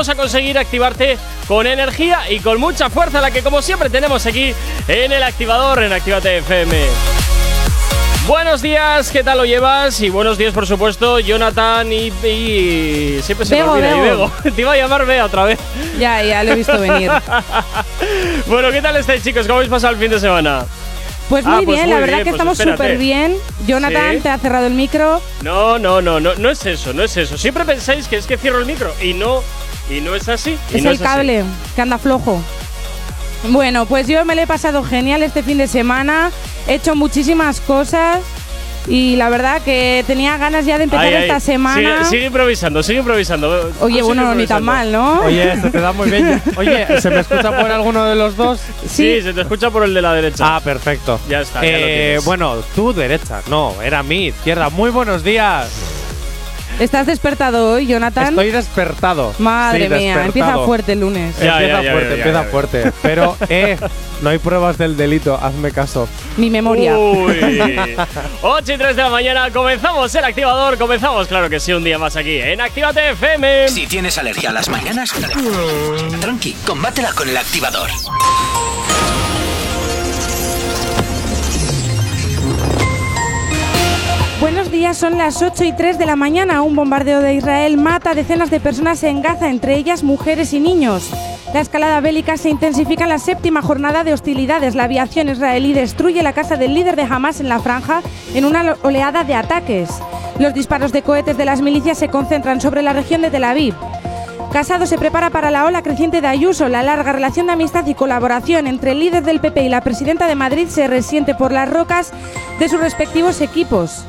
vamos a conseguir activarte con energía y con mucha fuerza, la que como siempre tenemos aquí en el activador en Actívate FM. Buenos días, ¿qué tal lo llevas? Y buenos días, por supuesto, Jonathan y, y siempre se Bego, me olvida y Bego. Te iba a llamar Bea otra vez. Ya, ya lo he visto venir. bueno, ¿qué tal estáis, chicos? ¿Cómo habéis pasado el fin de semana? Pues Ah, muy pues bien, muy la verdad bien, que pues estamos súper bien. Jonathan, Sí. te ha cerrado el micro. No, no, no, no, no es eso, no es eso. Siempre pensáis que es que cierro el micro y no, y no es así. y Es no el cable, que anda flojo. Bueno, pues yo me lo he pasado genial este fin de semana. He hecho muchísimas cosas. Y la verdad que tenía ganas ya de empezar Ay, ay, esta semana. Sigue, sigue improvisando, sigue improvisando. Oye, Sigue bueno, ni tan mal, ¿no? Oye, se te da muy bien. Oye, ¿se me escucha por alguno de los dos? Sí, se te escucha por el de la derecha. Ah, perfecto. Ya está, ya lo Eh, bueno, tu derecha. No, era mi izquierda. Muy buenos días. ¿Estás despertado hoy, Jonathan? Estoy despertado. Madre Sí, mía, despertado. empieza fuerte el lunes. Ya, empieza ya, ya, fuerte, ya, ya, empieza ya. fuerte. Pero, eh, no hay pruebas del delito. Hazme caso. Mi memoria. Uy. 8 y 3 de la mañana, comenzamos el activador. Comenzamos, claro que sí, un día más aquí en Actívate FM. Si tienes alergia a las mañanas, tranqui, combátela con el activador. Días, son las 8 y 3 de la mañana. Un bombardeo de Israel mata a decenas de personas en Gaza, entre ellas mujeres y niños. La escalada bélica se intensifica en la séptima jornada de hostilidades. La aviación israelí destruye la casa del líder de Hamas en la franja en una oleada de ataques. Los disparos de cohetes de las milicias se concentran sobre la región de Tel Aviv. Casado se prepara para la ola creciente de Ayuso. La larga relación de amistad y colaboración entre el líder del PP y la presidenta de Madrid se resiente por las rocas de sus respectivos equipos.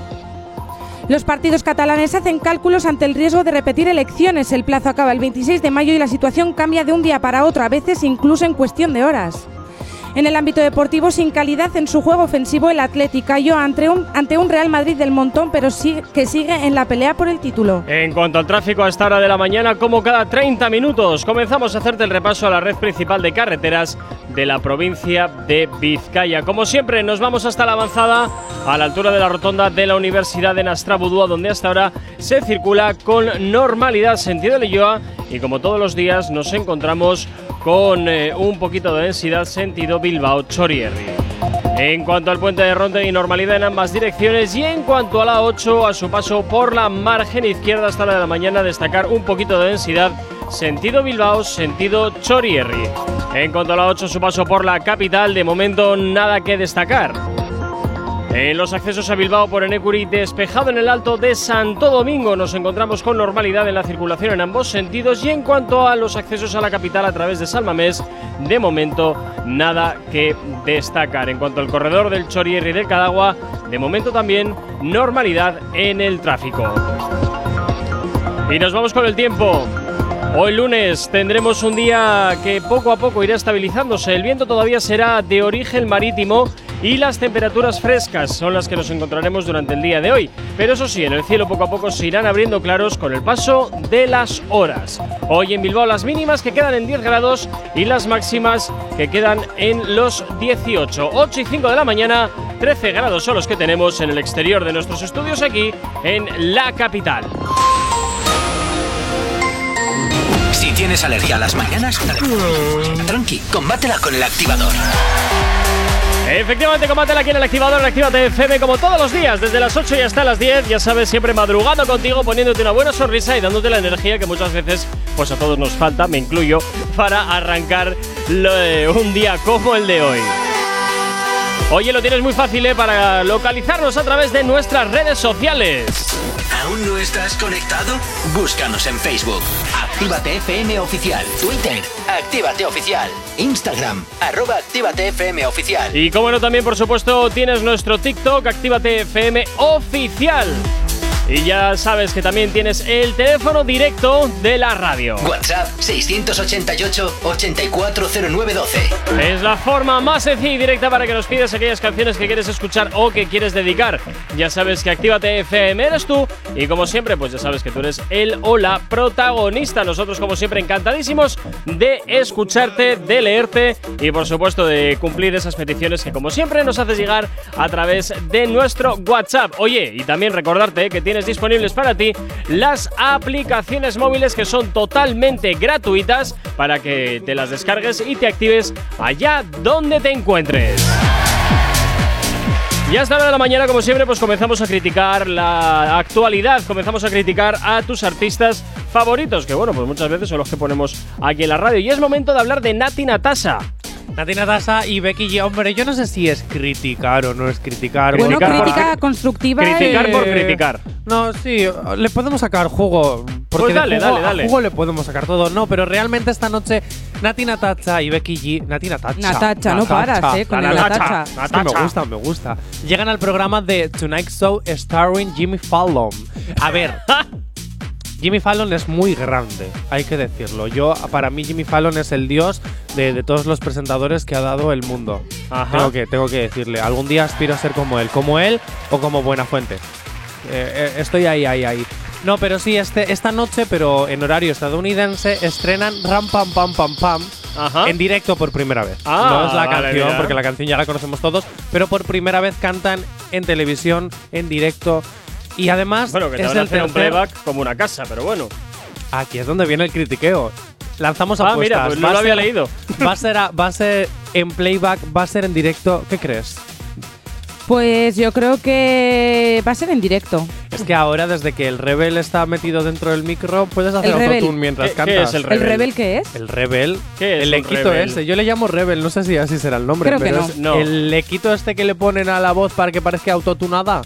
Los partidos catalanes hacen cálculos ante el riesgo de repetir elecciones. El plazo acaba el 26 de mayo y la situación cambia de un día para otro, a veces incluso en cuestión de horas. En el ámbito deportivo, sin calidad en su juego ofensivo, el Athletic cayó ante un, Real Madrid del montón, pero que sigue en la pelea por el título. En cuanto al tráfico a esta hora de la mañana, como cada 30 minutos, comenzamos a hacerte el repaso a la red principal de carreteras de la provincia de Vizcaya. Como siempre, nos vamos hasta la avanzada, a la altura de la rotonda de la Universidad de Nastrabudúa, donde hasta ahora se circula con normalidad sentido Leyoa y como todos los días nos encontramos con eh, un poquito de densidad sentido Bilbao-Chorierri. En cuanto al puente de Ronda y normalidad en ambas direcciones y en cuanto a la 8 a su paso por la margen izquierda hasta la de la mañana destacar un poquito de densidad sentido Bilbao, sentido Chorierri. En cuanto a la 8 a su paso por la capital de momento nada que destacar. En los accesos a Bilbao por Enecuri, despejado en el alto de Santo Domingo, nos encontramos con normalidad en la circulación en ambos sentidos y en cuanto a los accesos a la capital a través de Salmamés, de momento nada que destacar. En cuanto al corredor del Chorierri y del Cadagua, de momento también normalidad en el tráfico. Y nos vamos con el tiempo. Hoy lunes tendremos un día que poco a poco irá estabilizándose. El viento todavía será de origen marítimo y las temperaturas frescas son las que nos encontraremos durante el día de hoy. Pero eso sí, en el cielo poco a poco se irán abriendo claros con el paso de las horas. Hoy en Bilbao las mínimas que quedan en 10 grados y las máximas que quedan en los 18. 8 y 5 de la mañana, 13 grados son los que tenemos en el exterior de nuestros estudios aquí en la capital. Si tienes alergia a las mañanas, tranqui, combátela con el activador. Efectivamente, combátela aquí en el activador, en Actívate FM, como todos los días, desde las 8 y hasta las 10. Ya sabes, siempre madrugando contigo, poniéndote una buena sonrisa y dándote la energía que muchas veces, pues a todos nos falta, me incluyo, para arrancar un día como el de hoy. Oye, lo tienes muy fácil ¿eh? para localizarnos a través de nuestras redes sociales. ¿Aún no estás conectado? Búscanos en Facebook. Actívate FM Oficial. Twitter. Actívate Oficial. Instagram. Arroba Actívate FM Oficial. Y como no, también por supuesto tienes nuestro TikTok, Actívate FM Oficial. Y ya sabes que también tienes el teléfono directo de la radio. WhatsApp 688-840912. Es la forma más sencilla y directa para que nos pidas aquellas canciones que quieres escuchar o que quieres dedicar. Ya sabes que Actívate FM eres tú y como siempre, pues ya sabes que tú eres el o la protagonista. Nosotros como siempre encantadísimos de escucharte, de leerte y por supuesto de cumplir esas peticiones que como siempre nos haces llegar a través de nuestro WhatsApp. Oye, y también recordarte que tienes tienes disponibles para ti las aplicaciones móviles que son totalmente gratuitas para que te las descargues y te actives allá donde te encuentres. Y hasta la hora de la mañana, como siempre, pues comenzamos a criticar la actualidad, comenzamos a criticar a tus artistas favoritos, que bueno, pues muchas veces son los que ponemos aquí en la radio. Y es momento de hablar de Nati Natasa. Nati Natasa y Becky G. Hombre, yo no sé si es criticar o no es criticar. Bueno, Criticar por crítica cri- constructiva. criticar por criticar. No, sí, le podemos sacar jugo. Porque Pues de dale, jugo dale, a dale. jugo le podemos sacar todo. No, pero realmente esta noche Nati Natacha y Becky G. Nati Natacha. Natacha, no paras, eh, con La Natacha. Natacha. Es que me gusta, me gusta. Llegan al programa de Tonight Show starring Jimmy Fallon. A ver, Jimmy Fallon es muy grande, hay que decirlo. Yo, para mí, Jimmy Fallon es el dios de, de todos los presentadores que ha dado el mundo. Ajá. Tengo que, tengo que decirle. Algún día aspiro a ser como él, como él o como Buenafuente. Eh, eh, estoy ahí, ahí, ahí. No, pero sí, este, esta noche, pero en horario estadounidense, estrenan Ram Pam Pam Pam Pam Ajá. en directo por primera vez. Ah, no es la vale, canción, mira. porque la canción ya la conocemos todos, pero por primera vez cantan en televisión, en directo. Y además, Bueno, que te es van a el hacer un playback como una casa, pero bueno. Aquí es donde viene el critiqueo. Lanzamos Ah, apuestas. mira, pues no lo había ser- leído. Va a, ser a- va a ser en playback, va a ser en directo. ¿Qué crees? Pues yo creo que va a ser en directo. Es que ahora, desde que el Rebel está metido dentro del micro, puedes hacer El Rebel. autotune mientras ¿Qué- qué cantas. es el ¿El Rebel. Qué es? El Rebel. ¿Qué es el lequito Rebel? ese. Yo le llamo Rebel, no sé si así será el nombre. Creo que pero no. es No. El lequito este que le ponen a la voz para que parezca autotunada.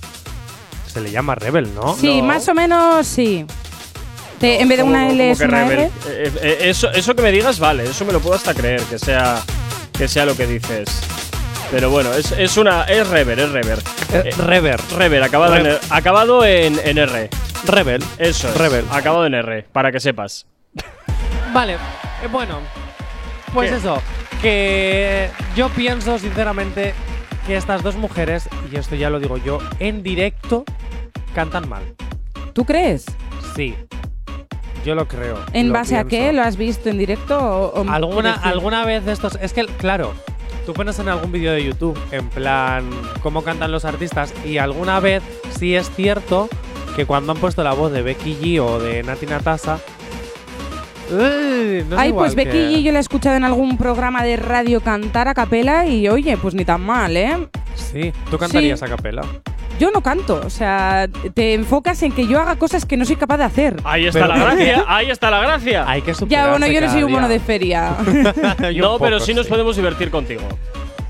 Se le llama Rebel, ¿no? Sí, No. más o menos sí. Te- en vez de ¿Cómo- una L es una rebel? R. Eh, eh, eso, eso que me digas, vale, eso me lo puedo hasta creer, que sea, que sea lo que dices. Pero bueno, es, es una. Es Rever, es Rever. Eh, Rever. Rever, acabado, en, acabado en, en R. Rebel. Eso es. Rebel. Acabado en R, para que sepas. Vale, eh, bueno. Pues ¿Qué? eso. Que yo pienso, sinceramente, que estas dos mujeres, y esto ya lo digo yo, en directo cantan mal. ¿Tú crees? Sí. Yo lo creo. ¿En lo base a qué? ¿Lo has visto en directo o, o ¿Alguna, alguna vez de estos. Es que, claro, tú pones en algún vídeo de YouTube, en plan, cómo cantan los artistas, y alguna vez sí es cierto que cuando han puesto la voz de Becky G o de Nati Natasa. Uy, no es Ay, pues Becky que- G yo la he escuchado en algún programa de radio cantar a capela y oye, pues ni tan mal, ¿eh? Sí, tú cantarías Sí. a capela. Yo no canto, o sea, te enfocas en que yo haga cosas que no soy capaz de hacer. Ahí está Pero- la gracia, ahí está la gracia. Hay que Ya, bueno, yo no soy un mono de feria. No, pero sí nos podemos divertir contigo.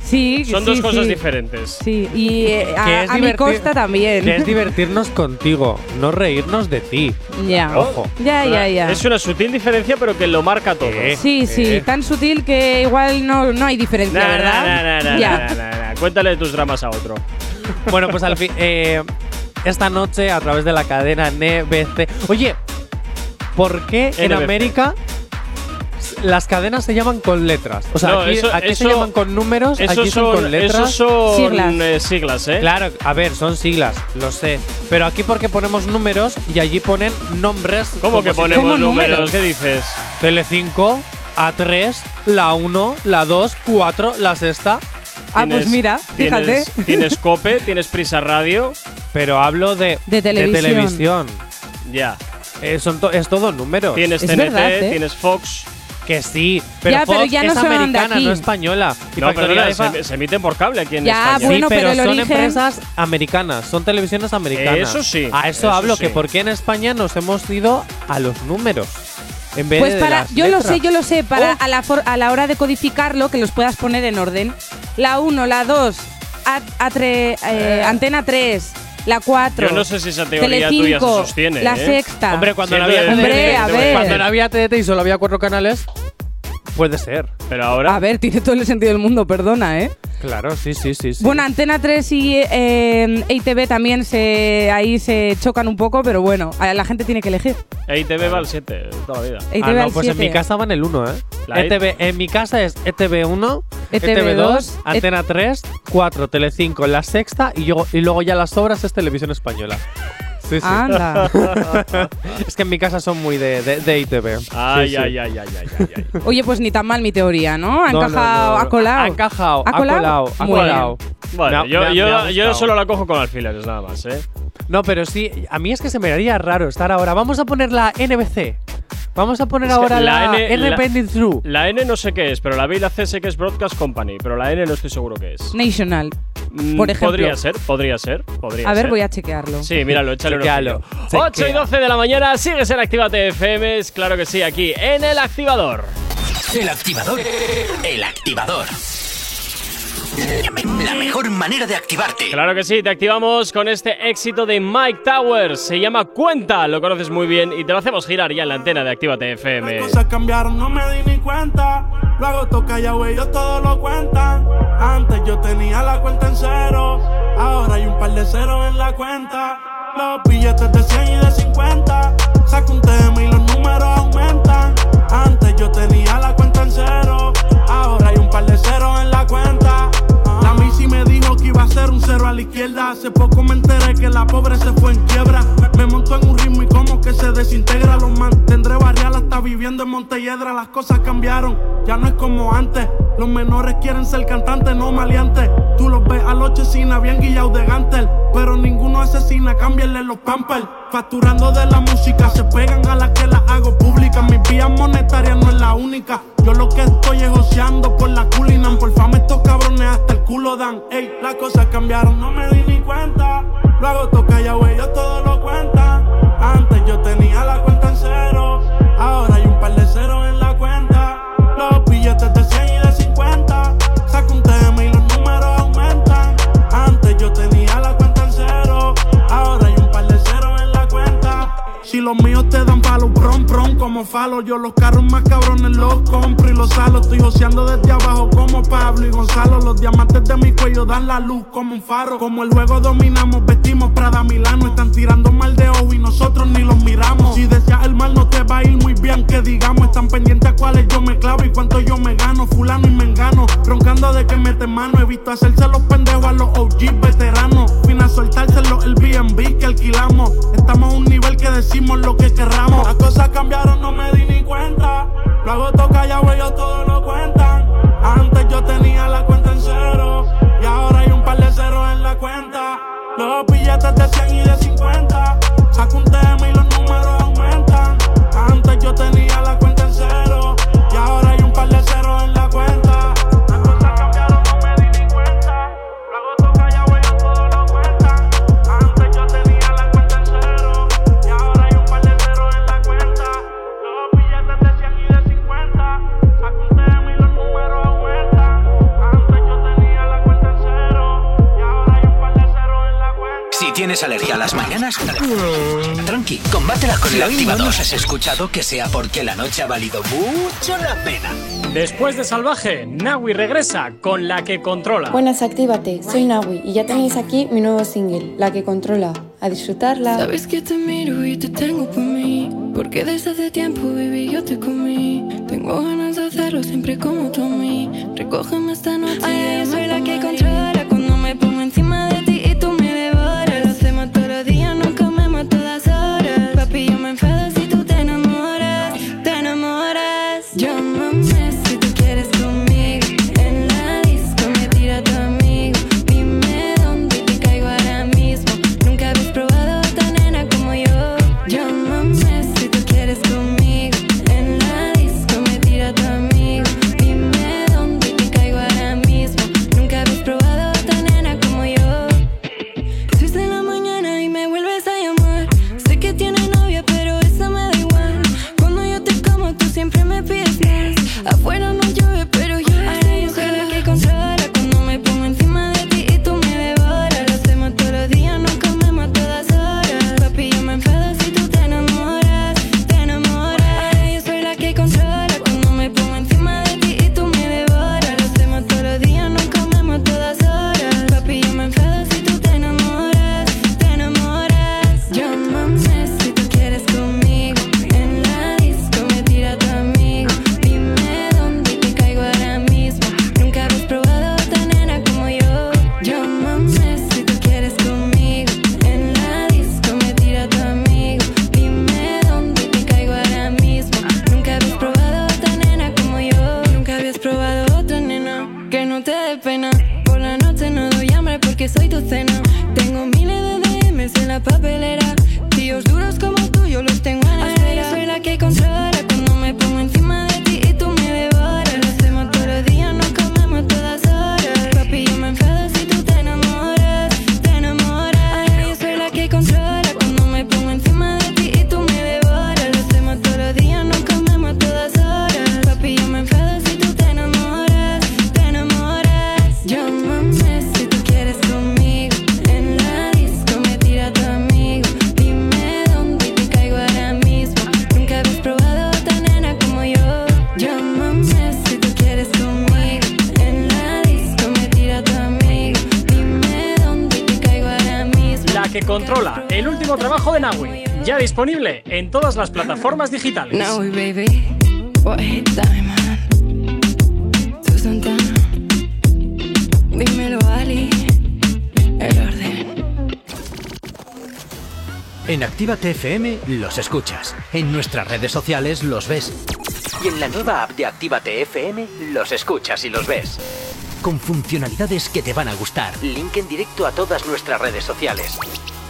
Sí, Son sí, dos cosas sí. diferentes. Sí, y eh, Que a, mi costa también. Que es divertirnos contigo, no reírnos de ti. Ya. Ojo. Ya, ya, ya. Es una sutil diferencia, pero que lo marca todo. Eh. Sí, sí, Eh. tan sutil que igual no, no hay diferencia, ¿verdad? na, na, na, ya. na, na, na. Cuéntale tus dramas a otro. Bueno, pues al fin. eh, esta noche, a través de la cadena NBC. Oye, ¿por qué en. América las cadenas se llaman con letras? O sea, No, aquí, eso- aquí se eso- llaman con números, aquí son, son, con letras. esos son Siglas. eh, siglas, ¿eh? Claro, a ver, son siglas, lo sé. Pero aquí porque ponemos números y allí ponen nombres. ¿Cómo que si ponemos ¿Cómo números? ¿Qué dices? Tele5, A3, la 1, la 2, 4, la sexta. Ah, pues mira, fíjate. Tienes, tienes Cope, tienes Prisa Radio. Pero hablo de, De televisión. televisión. Ya. Eh, son to- es todo números. Tienes Es TNT, verdad, ¿eh? tienes Fox. Que sí, pero Ya, pero Fox ya no es son americana, aquí. no española. Y No, Fa- se, se emiten por cable aquí en Ya, España. Sí, bueno, pero, pero son origen- empresas americanas, son televisiones americanas. Eso sí, A eso, eso hablo, sí. que por qué en España nos hemos ido a los números. En vez Pues de para, las yo lo sé, yo lo sé, para Oh. a, la for- a la hora de codificarlo, que los puedas poner en orden. La 1, la 2, a, a tre- eh, Antena 3, la 4. Yo no sé si esa teoría Telecinco, tuya se sostiene. La ¿eh? sexta. Hombre, cuando no Siendo había de- Hombre, TDT, a ver. cuando no había TDT y solo había cuatro canales, puede ser. Pero ahora. A ver, tiene todo el sentido del mundo, perdona, ¿eh? Claro, sí, sí, sí. sí. Bueno, Antena 3 y eh, ITV también se ahí se chocan un poco, pero bueno, a- la gente tiene que elegir. EITV va al 7 toda la vida. ITV Ah, no, al pues en 7. mi casa van el 1, ¿eh? La ETV, en mi casa es E ETV1, ETV2, ETV2, Antena 3, 4, Telecinco, la sexta y, yo, y luego ya las sobras es televisión española. Sí, sí. Anda. es que en mi casa son muy de, de, de ITV. Ay, Sí, sí. ay, ay, ay, ay, ay, ay. Oye, pues ni tan mal mi teoría, ¿no? Ha No, no, encajado, no. ha colado. Ha encajado, ¿Ha ha colado? ha colado. Bueno, Me ha- yo, ha- yo- yo solo la cojo con alfileres, nada más, ¿eh? No, pero sí, a mí es que se me haría raro estar ahora. Vamos a poner la NBC. Vamos a poner Es que ahora la la, N- la- Independent True. La N no sé qué es, pero la B y la C sé que es Broadcast Company, pero la N no estoy seguro qué es. National. Mm, por ejemplo. Podría ser, podría ser, podría A ver, ser. voy a chequearlo. Sí, míralo, échale un Chequéalo, ojillo. 8 y chequea. 12 de la mañana, sigues en Actívate FM, es claro que sí, aquí en el activador. El activador. El activador. La mejor manera de activarte. Claro que sí, te activamos con este éxito de Mike Towers. Se llama Cuenta, lo conoces muy bien y te lo hacemos girar ya en la antena de Actívate FM. Las cosas cambiaron, no me di ni cuenta. Luego toca ya, güey, ellos todo lo cuentan. Antes yo tenía la cuenta en cero. Ahora hay un par de ceros en la cuenta. Los billetes de 100 y de 50. Saco un tema y los números aumentan. Antes yo tenía la cuenta en cero. Ahora hay un par de ceros en la cuenta. Missy me dijo que iba a ser un cero a la izquierda. Hace poco me enteré que la pobre se fue en quiebra. Me montó en un ritmo y como que se desintegra. Los mantendré barrial hasta viviendo en Montelledra. Las cosas cambiaron, ya no es como antes. Los menores quieren ser cantantes, no maleantes. Tú los ves a los chesina bien guillados de gantel. Pero ninguno asesina, cámbienle los pampers. Facturando de la música, se pegan a las que las hago públicas. Mis vías monetarias no es la única. Yo lo que estoy es joseando por la culinan. Por fama estos cabrones hasta el culo dan. Ey, las cosas cambiaron, no me di ni cuenta. Luego toca ya, güey, ellos todo lo cuentan. Antes yo tenía la cuenta en cero. Ahora hay un par de ceros en la los míos te dan palo, prom, prom, como falo. Yo los carros más cabrones los compro y los salo. Estoy joseando desde abajo como Pablo y Gonzalo. Los diamantes de mi cuello dan la luz como un faro. Como el juego dominamos, vestimos Prada Milano. Están tirando mal de ojo y nosotros ni los miramos. Si deseas el mal, no te va a ir muy bien. Que digamos, están pendientes a cuáles yo me clavo y cuánto yo me gano. Fulano y mengano, roncando de que mete mano. He visto hacerse los pendejos a los OG veteranos. Vine a soltárselo el BNB que alquilamos. Estamos a un nivel que decimos lo que querramos. Las cosas cambiaron, no me di ni cuenta. Luego toca ya, güey, ellos todo lo cuentan. Antes yo tenía la cuenta en cero. Y ahora hay un par de ceros en la cuenta. Los billetes de 100 y de 50. Saco un tema y los números aumentan. Antes yo tenía la cuenta tienes alergia a las mañanas, tranqui, combátela con el activador. has escuchado que sea porque la noche ha valido mucho la pena. Después de Salvaje, Nawi regresa con la que controla. Buenas, actívate. Soy Nawi y ya tenéis aquí mi nuevo single, La que controla. A disfrutarla. Sabes que te miro y te tengo por mí. Porque desde hace tiempo, baby, yo te comí. Tengo ganas de hacerlo siempre como tú a mí. Recógeme esta noche. Ay, yo soy la que controla que no te dé pena. Disponible en todas las plataformas digitales. Naui, baby. White diamond. Tu Santana. Dímelo, Ali. El orden. En Actívate FM los escuchas. En nuestras redes sociales los ves. Y en la nueva app de Actívate FM los escuchas y los ves. Con funcionalidades que te van a gustar. Link en directo a todas nuestras redes sociales.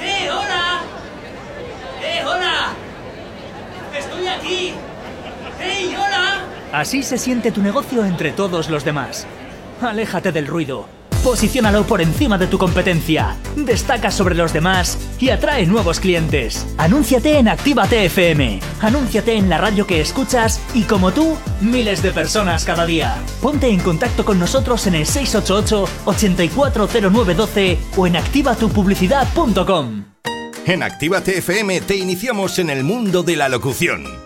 ¡Eh, hola! ¡Eh, hola! ¡Estoy aquí! ¡Hey, hola! Así se siente tu negocio entre todos los demás. Aléjate del ruido. Posiciónalo por encima de tu competencia. Destaca sobre los demás y atrae nuevos clientes. Anúnciate en Actívate FM. Anúnciate en la radio que escuchas y como tú, miles de personas cada día. Ponte en contacto con nosotros en el 688-840912 o en activatupublicidad.com. En Actívate FM te iniciamos en el mundo de la locución.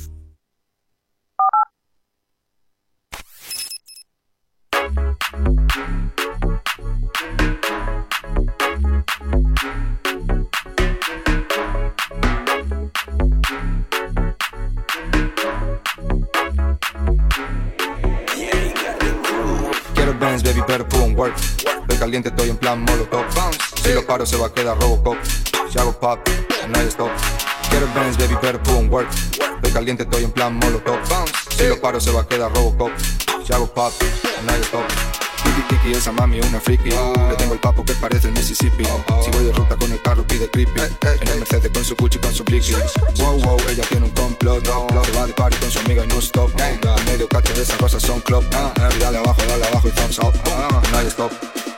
Caliente, estoy en plan molotov. Si lo paro, se va a quedar Robocop. Si hago pop, no hay stop. Quiero Benz, baby, pero on work. Estoy caliente, estoy en plan molotov. Si lo paro, se va a quedar Robocop. Si hago pop, no hay stop. Kiki Kiki, esa mami una friki. Le tengo el papo que parece el Mississippi. Si voy de ruta con el carro, pide creepy. En el Mercedes con su Gucci, con su blicky. Wow, wow, ella tiene un complot. Se va de party con su amiga y no stop. En medio cacho de esas cosas son club. Y dale abajo, dale abajo y thumbs up. No hay stop,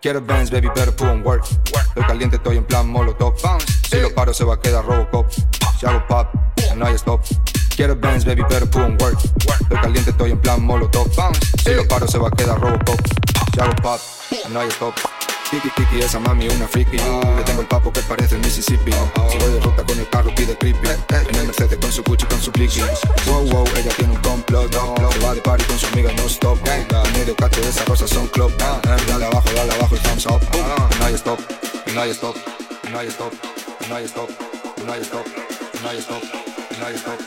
Quiero Benz, baby, better put on work. Estoy caliente, estoy en plan molotov. Si lo paro, se va a quedar Robocop. Si hago pop, no hay stop. Quiero Benz, baby, better put on work. Estoy caliente, estoy en plan molotov. Si lo paro, se va a quedar Robocop. Si hago pop, no hay stop. Tiki tiki, esa mami una friki Le tengo el papo que parece el Mississippi. Si voy de ruta con el carro pide creepy. En el Mercedes con su Gucci, con su pliqui Wow, wow, ella tiene un complot. Se va de party con su amiga no stop. Medio cacho de esas cosas son club. Dale abajo, dale abajo y thumbs up. No hay stop, no hay stop, no hay stop, no hay stop, no hay stop, no hay stop, no hay stop,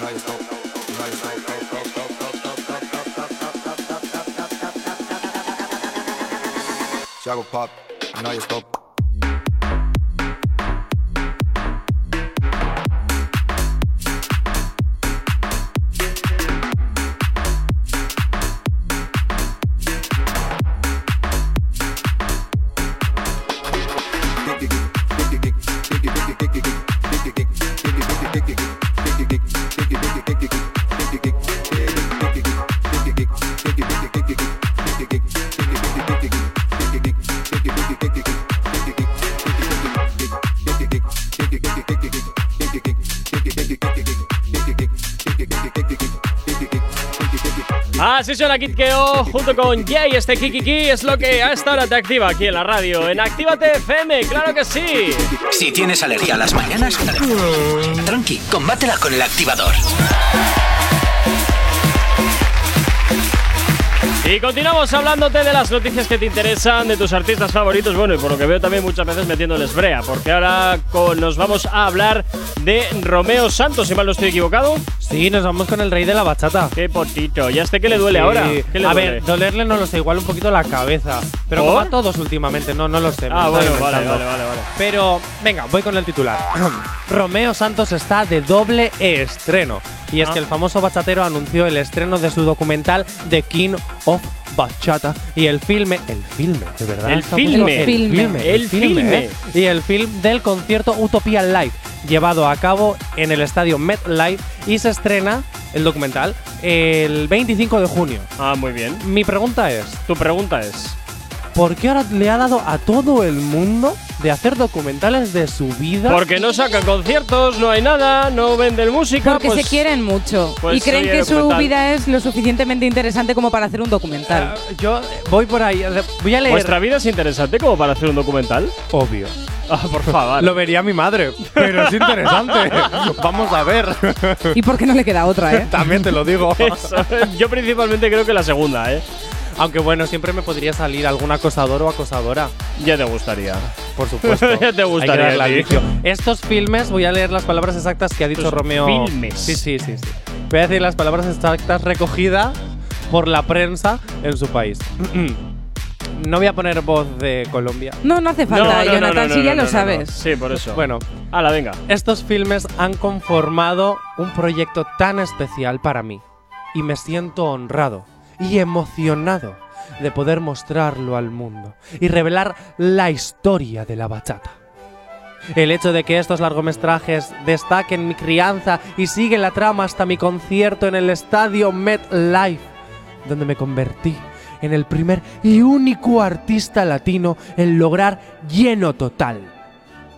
no hay stop. Si hago pop, no hay stop. Así suena Kid Keo junto con Jay. Este Kikiki es lo que a esta hora te activa aquí en la radio. En Actívate FM, claro que sí. Si tienes alergia a las mañanas, tranqui, combátela con el activador. Y continuamos hablándote de las noticias que te interesan, de tus artistas favoritos, bueno, y por lo que veo también muchas veces metiéndoles brea, porque ahora con- nos vamos a hablar de Romeo Santos, si mal no estoy equivocado. Sí, nos vamos con el rey de la bachata. Qué potito. ¿Ya este que le duele Sí. ahora? ¿Qué le a duele? ver, dolerle no lo sé, igual un poquito la cabeza. Pero como a todos últimamente, no, no lo sé. Ah, bueno, vale, vale, vale, vale. Pero, venga, voy con el titular. Romeo Santos está de doble estreno. Y es Ah. que el famoso bachatero anunció el estreno de su documental The King of Bachata. Y el filme, el filme, de verdad. El filme. El filme. El filme. ¿eh? Y el film del concierto Utopia Live, llevado a cabo en el estadio MetLife y se estrena el documental el 25 de junio. Ah, muy bien. Mi pregunta es, Tu pregunta es. ¿Por qué ahora le ha dado a todo el mundo de hacer documentales de su vida? Porque no sacan conciertos, no hay nada, no venden música. Porque pues- se quieren mucho pues y creen que su vida es lo suficientemente interesante como para hacer un documental. Ah, yo voy por ahí, voy a leer. ¿Vuestra vida es interesante como para hacer un documental? Obvio. Ah, por favor. Lo vería mi madre, pero es interesante. Vamos a ver. ¿Y por qué no le queda otra, eh? También te lo digo. Eso, yo principalmente creo que la segunda, ¿eh? Aunque bueno, siempre me podría salir algún acosador o acosadora. Ya te gustaría. Por supuesto. Ya te Hay que gustaría. Estos filmes, voy a leer las palabras exactas que ha dicho Estos Romeo. filmes. Sí, sí, sí, sí. Voy a decir las palabras exactas recogidas por la prensa en su país. no voy a poner voz de Colombia. No, no hace falta, No, Jonathan, no, si ya no, lo no, sabes. no. Sí, por eso. Bueno, Hala, venga. estos filmes han conformado un proyecto tan especial para mí y me siento honrado y emocionado de poder mostrarlo al mundo y revelar la historia de la bachata. El hecho de que estos largometrajes destaquen mi crianza y siguen la trama hasta mi concierto en el estadio MetLife, donde me convertí en el primer y único artista latino en lograr lleno total.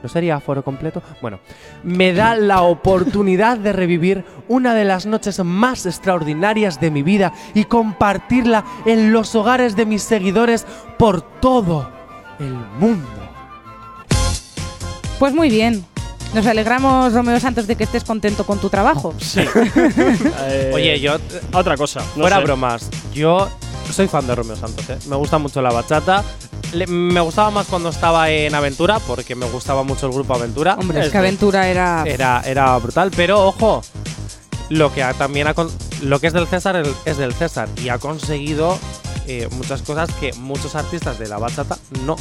¿No sería aforo completo? Bueno, me da la oportunidad de revivir una de las noches más extraordinarias de mi vida y compartirla en los hogares de mis seguidores por todo el mundo. Pues muy bien. Nos alegramos, Romeo Santos, de que estés contento con tu trabajo. Sí. Eh, Oye, yo, Otra cosa. No fuera sé. bromas, yo soy fan de Romeo Santos, ¿eh? Me gusta mucho la bachata. Le- me gustaba más cuando estaba en Aventura, porque me gustaba mucho el grupo Aventura. Hombre, es que Aventura era. Era, era brutal, pero ojo, lo que ha- también ha lo que es del César es del César y ha conseguido eh, muchas cosas que muchos artistas de la bachata no.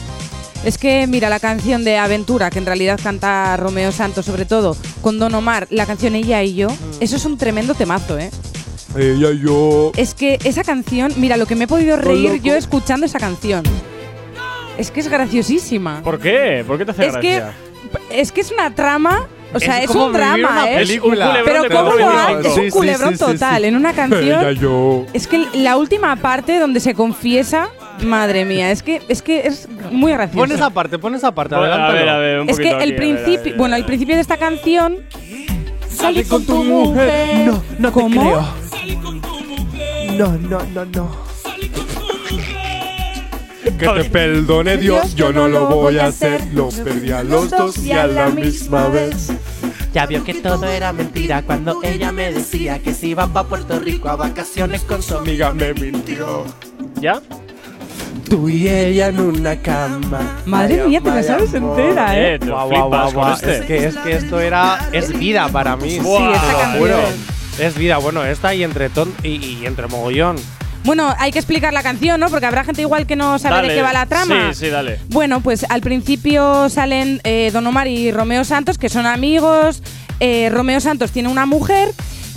Es que, mira, la canción de Aventura, que en realidad canta Romeo Santos, sobre todo, con Don Omar, la canción Ella y yo, eso es un tremendo temazo, ¿eh? Ella y yo. Es que esa canción, mira, lo que me he podido reír loco. yo escuchando esa canción. Es que es graciosísima. ¿Por qué? ¿Por qué te hace Es que gracia? es que es una trama, o sea, es, como un drama, una ¿eh? película. Es un Pero cómo lo Pedro ha- Vivanco. es un sí, culebrón sí, sí, total. sí. En una canción yo. Es que la última parte donde se confiesa, madre mía, es que es que es muy gracioso. Pon esa parte, pon esa parte, Bueno, a adelántalo. ver, a ver, un es que el principio, bueno, el principio de esta canción Sale con tu mujer. No, no te ¿Cómo? creo. No, no, no, no. Que te perdone Dios, yo no lo voy a hacer. Lo perdí a los dos y a la misma vez. Ya vio que todo era mentira cuando ella me decía que se iba pa' Puerto Rico a vacaciones con su amiga me mintió. ¿Ya? Tú y ella en una cama. Madre mía, te la sabes entera, ¿eh? Eh, Guau, guau, guau, este. Es que, es que esto era. Es vida para mí. Buah. Sí, esta canción. Es vida. Bueno, esta y entre ton y, y entre mogollón. Bueno, hay que explicar la canción, ¿no? Porque habrá gente igual que no sabe Dale. de qué va la trama. Sí, sí, dale. Bueno, pues al principio salen eh, Don Omar y Romeo Santos, que son amigos. Eh, Romeo Santos tiene una mujer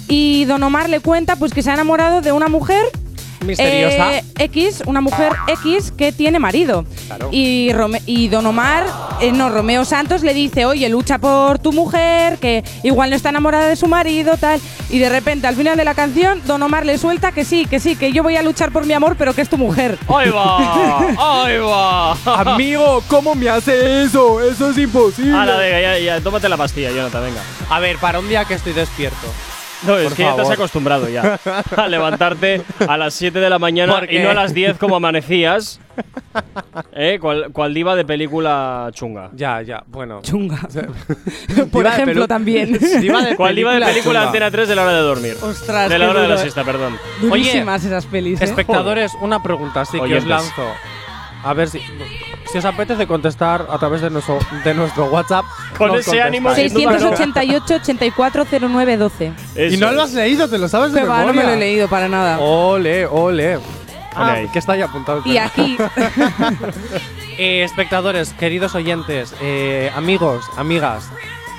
y Don Omar le cuenta pues que se ha enamorado de una mujer Misteriosa. eh, X, una mujer X que tiene marido. Claro. Y, Rome- y Don Omar, eh, no, Romeo Santos le dice, oye, lucha por tu mujer, que igual no está enamorada de su marido, tal. Y de repente, al final de la canción, Don Omar le suelta que sí, que sí, que yo voy a luchar por mi amor, pero que es tu mujer. ¡Ahí va! ¡Ahí va! Amigo, ¿cómo me hace eso? Eso es imposible. Ala, venga, ya, ya, tómate la pastilla, Jonathan, venga. A ver, para un día que estoy despierto. No, es Por que ya te has favor. acostumbrado ya a levantarte a las 7 de la mañana ¿Por y no a las 10 como amanecías. ¿Eh? ¿Cuál, cuál diva de película chunga? Ya, ya, bueno. Chunga. Por ejemplo, también. Diva de ¿Cuál diva de película chunga. Antena 3 de la hora de dormir? Ostras, de la qué hora de la duro. siesta, perdón. Durísimas esas pelis, ¿eh? Espectadores, una pregunta sí que os Oyentes. lanzo. A ver si, si os apetece contestar a través de nuestro, de nuestro WhatsApp. Con ese ánimo, contestáis. 688 84 09 12. Y no lo has leído, te lo sabes de va, no me lo he leído para nada. Ole, ole. Ah, ahí. que está ya apuntado. el Y aquí, Eh, espectadores, queridos oyentes, eh, amigos, amigas,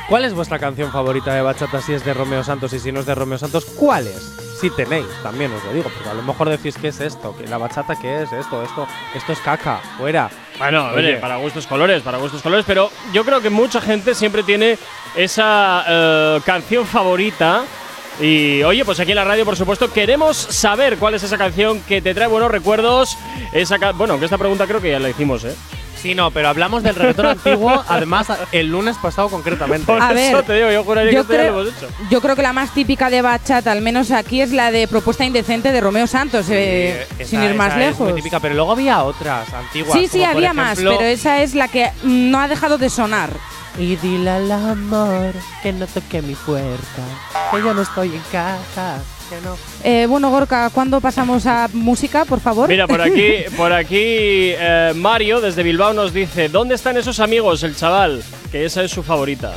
¿cuál es vuestra canción favorita de bachata si es de Romeo Santos y si no es de Romeo Santos? ¿Cuál es? Si tenéis, también os lo digo, porque a lo mejor decís que es esto, que la bachata qué es, esto, esto, esto es caca, fuera. Bueno, a ver, para gustos colores, para gustos colores, pero yo creo que mucha gente siempre tiene esa eh, canción favorita. Y oye, pues aquí en la radio, por supuesto, queremos saber cuál es esa canción que te trae buenos recuerdos. Esa bueno, que esta pregunta creo que ya la hicimos, ¿eh? Sí, no, pero hablamos del reggaetón antiguo, además el lunes pasado concretamente. Por A eso ver, te digo, yo juraría yo que esto ya lo creo, hemos hecho. yo creo que la más típica de bachata, al menos aquí, es la de Propuesta Indecente de Romeo Santos, eh, Esa- sin ir más es lejos. muy típica, pero luego había otras antiguas. Sí, sí, había más, pero esa es la que no ha dejado de sonar. Y dile al amor que no toque mi puerta, que yo no estoy en casa, no. Eh, bueno, Gorka, ¿cuándo pasamos a música, por favor? Mira, por aquí, por aquí eh, Mario desde Bilbao nos dice, ¿dónde están esos amigos, el chaval? Que esa es su favorita.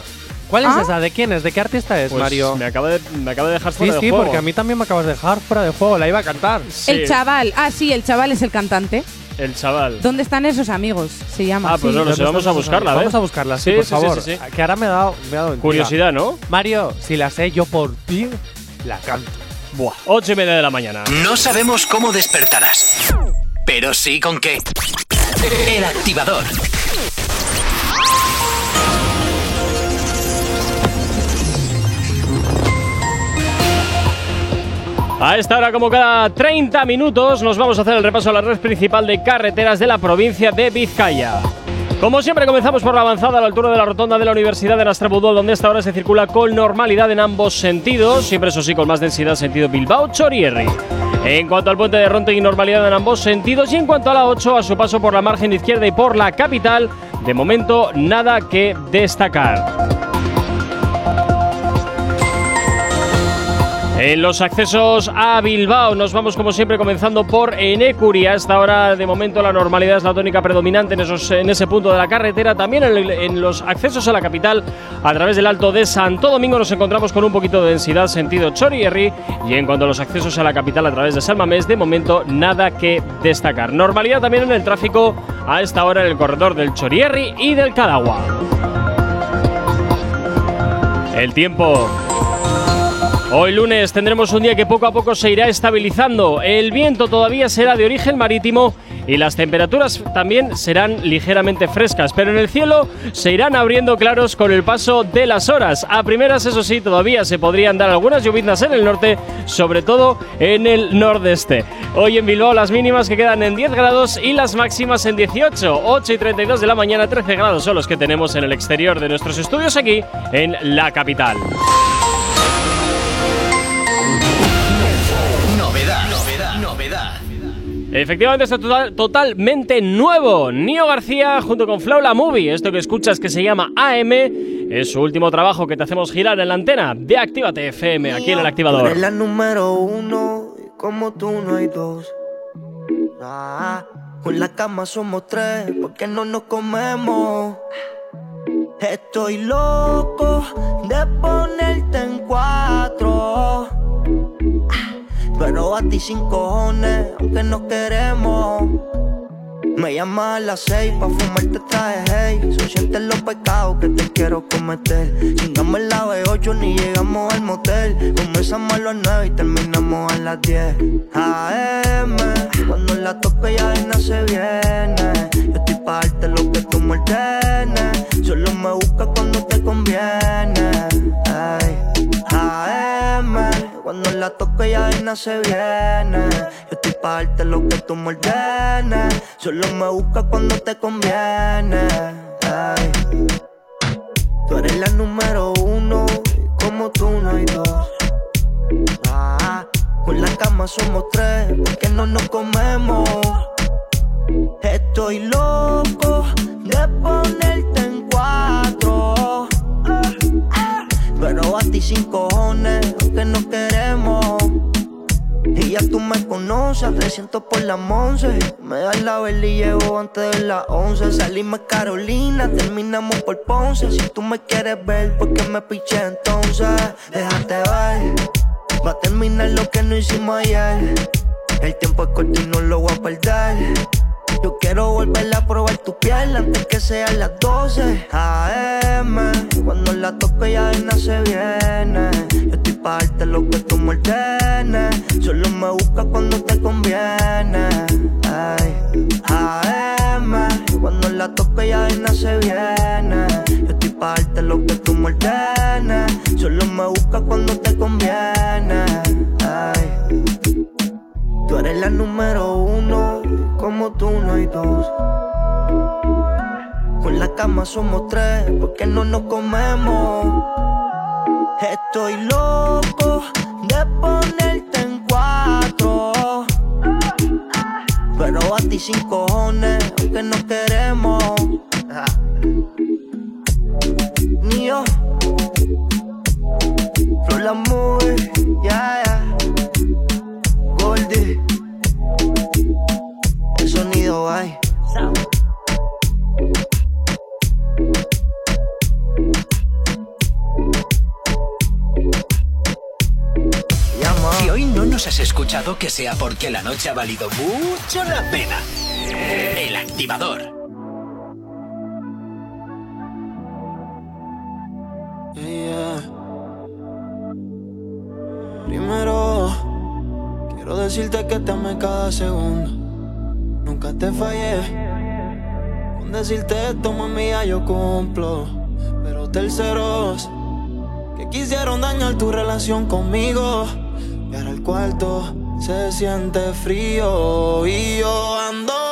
¿Cuál ¿Ah? es esa? ¿De quién es? ¿De qué artista es, Pues Mario? Me acaba, de, me acaba de dejar Sí, fuera de sí, juego. porque a mí también me acabas de dejar fuera de juego, la iba a cantar. Sí, El chaval. Ah, sí, el chaval es el cantante. El chaval. ¿Dónde están esos amigos? Se llama. Ah, pues sí. no sé, vamos a ¿Dónde están buscarla, ¿ves? Vamos a buscarla, sí, Sí, por sí, sí, favor. sí, sí. Que ahora me ha dado, me ha dado. Curiosidad, ¿no? Mario, si la sé, yo por ti la canto. Buah, ocho y media de la mañana. No sabemos cómo despertarás, pero sí con qué. El activador. A esta hora, como cada 30 minutos, nos vamos a hacer el repaso a la red principal de carreteras de la provincia de Vizcaya. Como siempre, comenzamos por la avanzada a la altura de la rotonda de la Universidad de Nastrabudol, donde esta hora se circula con normalidad en ambos sentidos, siempre eso sí con más densidad sentido Bilbao-Chorierri. En cuanto al puente de Ronte normalidad en ambos sentidos, y en cuanto a la 8, a su paso por la margen izquierda y por la capital, de momento nada que destacar. En los accesos a Bilbao nos vamos como siempre comenzando por Enecuri. A esta hora de momento la normalidad es la tónica predominante en, esos, en ese punto de la carretera. También en, en los accesos a la capital a través del Alto de Santo Domingo nos encontramos con un poquito de densidad sentido Chorierri. Y en cuanto a los accesos a la capital a través de Salmamés, de momento nada que destacar. Normalidad también en el tráfico a esta hora en el corredor del Chorierri y del Cadagua. El tiempo. Hoy lunes tendremos un día que poco a poco se irá estabilizando. El viento todavía será de origen marítimo y las temperaturas también serán ligeramente frescas, pero en el cielo se irán abriendo claros con el paso de las horas. A primeras, eso sí, todavía se podrían dar algunas lloviznas en el norte, sobre todo en el nordeste. Hoy en Bilbao las mínimas que quedan en 10 grados y las máximas en 18. 8 y 32 de la mañana, 13 grados son los que tenemos en el exterior de nuestros estudios aquí en la capital. Efectivamente, está total- totalmente nuevo. Nio García junto con Flow La Movie. Esto que escuchas que se llama AM es su último trabajo que te hacemos girar en la antena de Actívate FM aquí en el activador. eres la número uno y como tú no hay dos. Ah, Con la cama somos tres, porque no nos comemos. Estoy loco de ponerte en cuatro. Pero a ti sin cojones, aunque no queremos. Me llamas a las seis pa' fumarte traje, hey Se sienten los pecados que te quiero cometer. Chingamos el la B8 ni llegamos al motel. Comenzamos a las nueve y terminamos a las 10 AM, cuando la toque ya no se viene. Yo estoy pa' darte lo que tú me Solo me busca cuando te conviene. AM, cuando la toque ya no se viene Yo estoy pa' darte lo que tú me Solo me busca cuando te conviene. Tú eres la número uno, como tú no hay dos. Ah, con la cama somos tres, porque no nos comemos. Estoy loco de ponerte en cuatro. Pero a ti sin cojones, aunque no queremos. Y ya tú me conoces, 300 por la once. Me das la vela y llevo antes de las 11. Salimos Carolina, terminamos por Ponce. Si tú me quieres ver, ¿por qué me piché entonces? Déjate ver, va a terminar lo que no hicimos ayer. El tiempo es corto y no lo voy a perder. Yo quiero volver a probar tu piel antes que sean las 12 AM. Cuando la toque ya no se viene. Yo estoy pa' darte lo que tú me Solo me busca cuando te conviene. Ay. AM. Cuando la toque ya no se viene. Yo estoy pa' darte lo que tú me Solo me busca cuando te conviene. Ay. Tú eres la número uno como tú no hay dos. Con la cama somos tres, porque no nos comemos. Estoy loco de ponerte en cuatro. Pero a ti sin cojones, aunque no queremos. Ni yo. Flor la ya, ya. Hay. Si hoy no nos has escuchado, que sea porque la noche ha valido mucho la pena. El activador. Primero, quiero decirte que te amé cada segundo nunca te fallé. Con decirte esto, mía, yo cumplo. Pero terceros que quisieron dañar tu relación conmigo. Y ahora el cuarto se siente frío. Y yo ando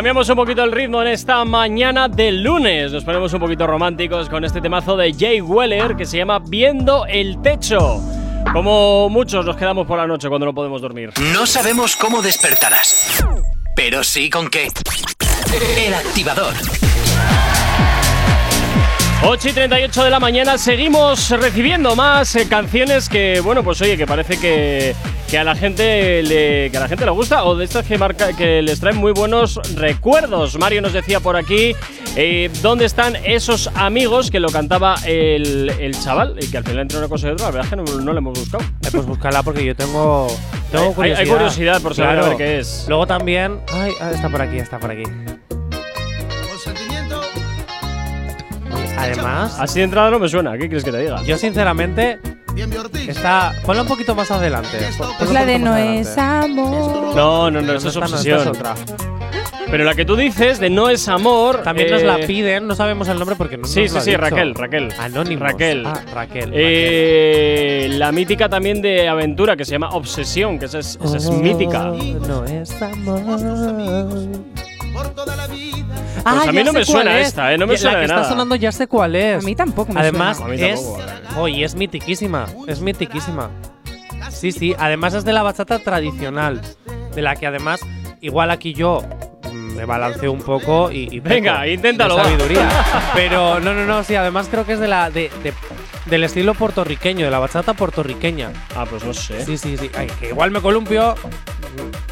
cambiamos un poquito el ritmo en esta mañana de lunes. Nos ponemos un poquito románticos con este temazo de Jay Weller que se llama Viendo el techo. Como muchos nos quedamos por la noche cuando no podemos dormir. No sabemos cómo despertarás, pero sí con qué. El activador. 8 y 38 de la mañana seguimos recibiendo más eh, canciones que, bueno, pues oye, que parece que, que a la gente le, que a la gente le gusta o de estas que, marca, que les traen muy buenos recuerdos. Mario nos decía por aquí eh, dónde están esos amigos que lo cantaba el, el chaval y que al final entre una cosa y otra, la verdad es que no, no lo hemos buscado. Eh, pues búscala porque yo tengo, tengo Hay- curiosidad. hay curiosidad por saber a Claro. ver qué es. Luego también. Ay, ah, está por aquí, está por aquí. Además, Así de entrada no me suena, ¿qué quieres que te diga? yo sinceramente. Está. Ponla un poquito más adelante. Es la de no es amor. No, no, no, eso es obsesión. es otra. Pero la que tú dices de no es amor. También nos la eh, piden, no sabemos el nombre porque no Sí, nos sí, sí, dicho. Raquel, Raquel. Anónimos. Raquel. Ah, Raquel. Eh, la mítica también de aventura que se llama Obsesión, que esa es, esa es Oh, mítica. No es amor. Pues a mí no me suena cuál es. esta, eh, no me Ya- suena La que de está nada. sonando ya sé cuál es. A mí tampoco me Además, suena. A mí es. Oye, es mitiquísima. Es mitiquísima. Sí, sí. Además, es de la bachata tradicional. De la que además, igual aquí yo mm, me balanceo un poco y. y Venga, inténtalo, sabiduría. Pero no, no, no. Sí, además creo que es de la. De, de- del estilo puertorriqueño, de la bachata puertorriqueña. Ah, pues no sé. Sí, sí, sí. Ay, que igual me columpio.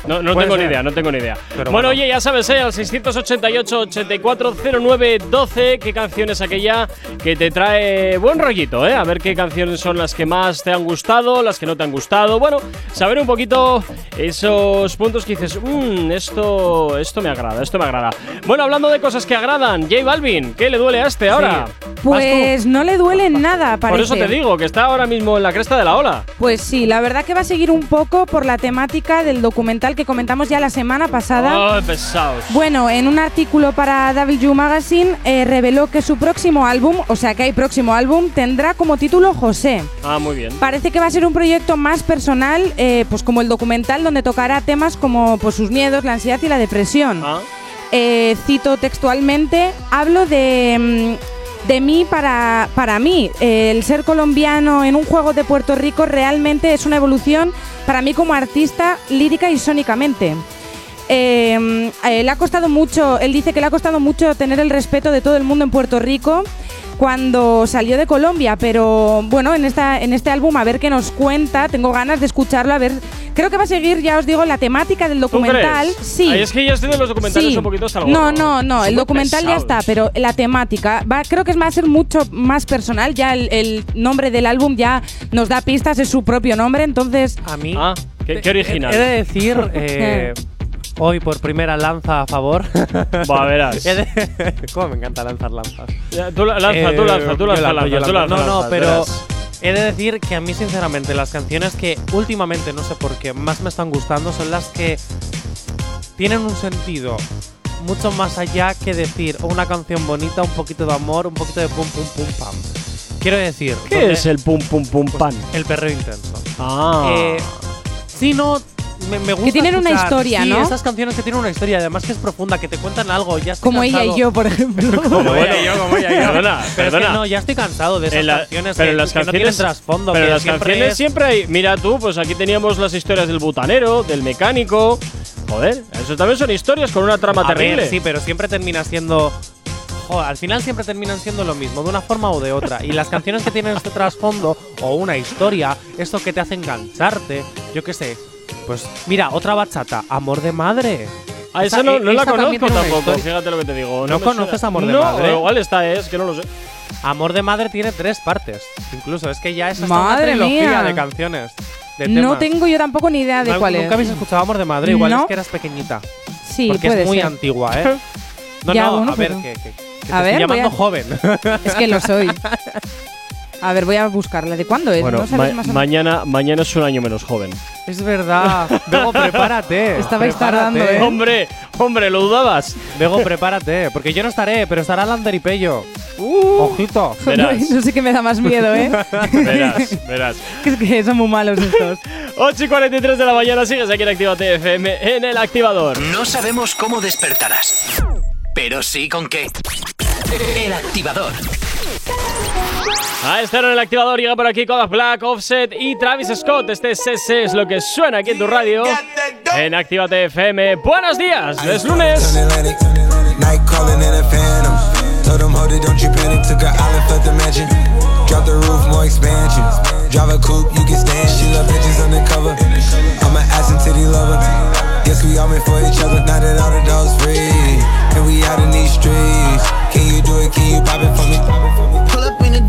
No, no tengo ni idea, no tengo ni idea. Pero bueno, bueno. oye, ya sabes, ¿eh? al 688-8409-12, ¿qué canción es aquella que te trae buen rollito, eh? A ver qué canciones son las que más te han gustado, las que no te han gustado. Bueno, saber un poquito esos puntos que dices, mmm, esto, esto me agrada, esto me agrada. Bueno, hablando de cosas que agradan, J Balvin, ¿qué le duele a este ahora? Pues no le duele nada, parece. Por eso te digo, que está ahora mismo en la cresta de la ola. Pues sí, la verdad que va a seguir un poco por la temática del documental que comentamos ya la semana pasada. Oh, pesados. Bueno, en un artículo para W Magazine eh, reveló que su próximo álbum, o sea que hay próximo álbum, tendrá como título José. Ah, muy bien. Parece que va a ser un proyecto más personal, eh, pues como el documental, donde tocará temas como pues, sus miedos, la ansiedad y la depresión. Ah. Eh, cito textualmente, hablo de, mm, de mí para, para mí. El ser colombiano en un juego de Puerto Rico realmente es una evolución para mí como artista lírica y sónicamente. Mm, eh, le ha costado mucho, él dice que le ha costado mucho tener el respeto de todo el mundo en Puerto Rico cuando salió de Colombia, pero bueno, en esta en este álbum a ver qué nos cuenta, tengo ganas de escucharlo, a ver, creo que va a seguir, ya os digo, la temática del ¿Tú documental. crees? Sí. Ay, es que ya estoy de los documentales Sí. un poquito hasta el No, no, no, Son el documental ya está, pero la temática va, creo que es- va a ser mucho más personal, ya el, el nombre del álbum ya nos da pistas, es su propio nombre, entonces A mí. Ah, qué, qué original. He de decir, eh, hoy por primera lanza a favor. Va, verás. ¿Cómo me encanta lanzar lanzas? Ya, tú la- lanza, tú Eh, lanza, tú lanza, lanzo, yo lanza, tú lanzo. lanza, No, no, pero verás. he de decir que a mí, sinceramente, las canciones que últimamente, no sé por qué, más me están gustando son las que tienen un sentido mucho más allá que decir una canción bonita, un poquito de amor, un poquito de pum, pum, pum, pam. Quiero decir. ¿Qué es el pum pum pum pan? El perreo intenso. Ah. Eh, sí, no. Me, me gusta tienen una historia, sí, ¿no? esas canciones que tienen una historia, además que es profunda, que te cuentan algo. Ya estoy como ella y cansado. yo, por ejemplo. Como ella y yo, como ella y yo. Perdona, Pero es que perdona. no, ya estoy cansado de esas la- canciones pero que, en las que no tienen canciones trasfondo. Pero que en las siempre canciones es- siempre hay. Mira tú, pues aquí teníamos las historias del butanero, del mecánico. Joder, eso también son historias con una trama A terrible. ver, sí, pero siempre termina siendo. Joder, al final siempre terminan siendo lo mismo, de una forma o de otra. Y las canciones que tienen este trasfondo o una historia, esto que te hace engancharte, yo qué sé. Pues mira, otra bachata, Amor de Madre. A esa no, no la esa conozco tampoco, fíjate lo que te digo. ¿No conoces suena. Amor de no, Madre? igual esta es, que no lo sé. Amor de Madre tiene tres partes. Incluso es que ya es hasta Madre una trilogía mía. de canciones. De No tengo yo tampoco ni idea de ¿No- cuál es. ¿Nunca habéis escuchado Amor de Madre? Igual No. es que eras pequeñita. Sí, Porque puede es muy ser. antigua, ¿eh? No, Ya, no, bueno, a ver, pero- que, que- que te ver, estoy llamando a- joven. Es que lo soy. A ver, voy a buscarla. ¿De cuándo es? Bueno, ¿No sabéis ma- más o menos? mañana, mañana es un año menos joven. es verdad. Bego, prepárate. Estabais prepárate. tardando, ¿eh? Hombre, hombre, ¿lo dudabas? Bego, prepárate. Porque yo no estaré, pero estará Lander y Pello. Ojito. Verás. No sé qué me da más miedo, ¿eh? Verás, verás. Es que son muy malos estos. 8 y 43 de la mañana, sigues aquí en Actívate FM en el activador. No sabemos cómo despertarás, pero sí con qué. El activador. A esta hora en el activador llega por aquí Kodak Black, Offset y Travis Scott. Este es ese es lo que suena aquí en tu radio en Actívate FM. Buenos días, es lunes. I'm an ass and lover. Guess we all meant for each other. Now that all the dogs free, and we out in these streets. Can you do it? Can you pop it for me?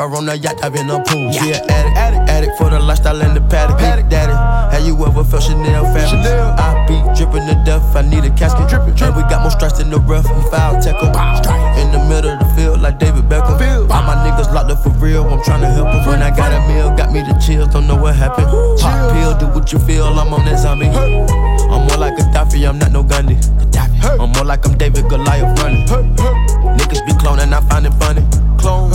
her on the yacht, in the pool. She an addict, addict, addict for the lifestyle and the paddock. Daddy. Have you ever felt Chanel fabric? I be dripping to death, I need a casket. Drippin', drippin'. And we got more strikes in the rough, we foul tackle. In the middle of the field, like David Beckham. My niggas locked up for real, I'm tryna help 'em. When I got a meal, got me the chills, don't know what happened. Pop pill, do what you feel, I'm on that zombie. I'm more like Gaddafi, I'm not no Gandhi. I'm more like I'm David Goliath running. Niggas be cloning, I find it funny. Clone.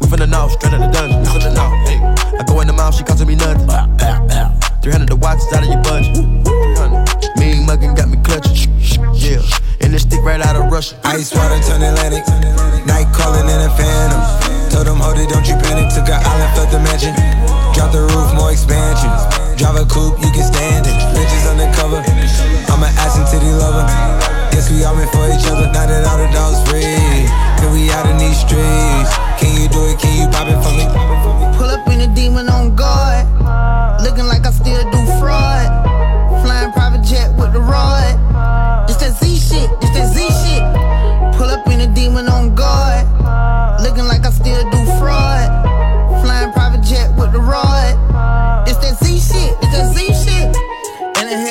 We finna know, straight out the dungeon. We finna know. Hey. I go in the mouth, she costing me nothing. 300 the watch is out of your budget. 300. Mean muggin' got me clutching. Yeah. And this stick right out of Russia. Ice water turn Atlantic. Night calling in a phantom. Told them, hold it, don't you panic. Took an island, left the mansion. Drop the roof, more expansions. Drive a coupe, you can stand it. Bitches undercover. I'm an ass and titty lover. Guess we all meant for each other. Now that all the dogs free. And we out in these streets. Can you do it? Can you pop it for me? Pull up in a demon on guard. Looking like I still do fraud. Flying private jet with the rod.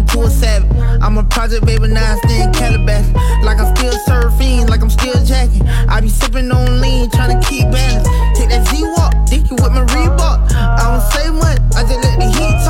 turn to a savage. I'm a project baby, now I stay in Calabasas. Like I'm still surfing, like I'm still jacking. I be sipping on lean, trying to keep balance. Take that Z-Walk, dicky with my Reebok. I don't say much, I just let the heat talk.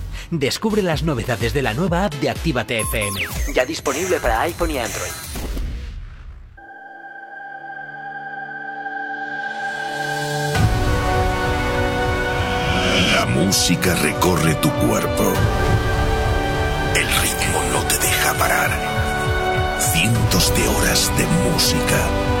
Descubre las novedades de la nueva app de Actívate FM. Ya disponible para iPhone y Android. La música recorre tu cuerpo. El ritmo no te deja parar. Cientos de horas de música.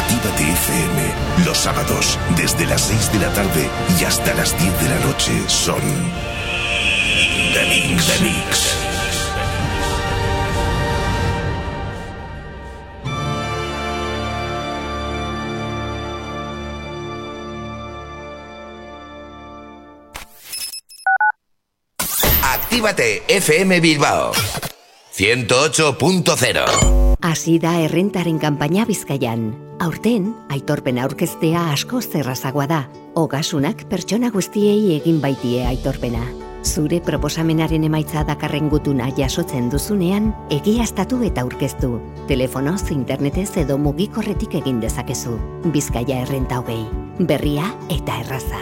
Actívate FM, los sábados, desde las 6 de la tarde y hasta las 10 de la noche, son. The Mix. The Mix. Actívate FM Bilbao 108.0 Hasi da errentaren kanpaina Bizkaian. Aurten, aitorpen aurkeztea asko zerrazagoa da. Ogasunak pertsona guztiei egin baitie aitorpena. Zure proposamenaren emaitza dakarren gutuna jasotzen duzunean, egiaztatu eta aurkeztu. Telefonoz, internetez edo mugikorretik egin dezakezu. Bizkaia errenta hogei. Berria eta erraza.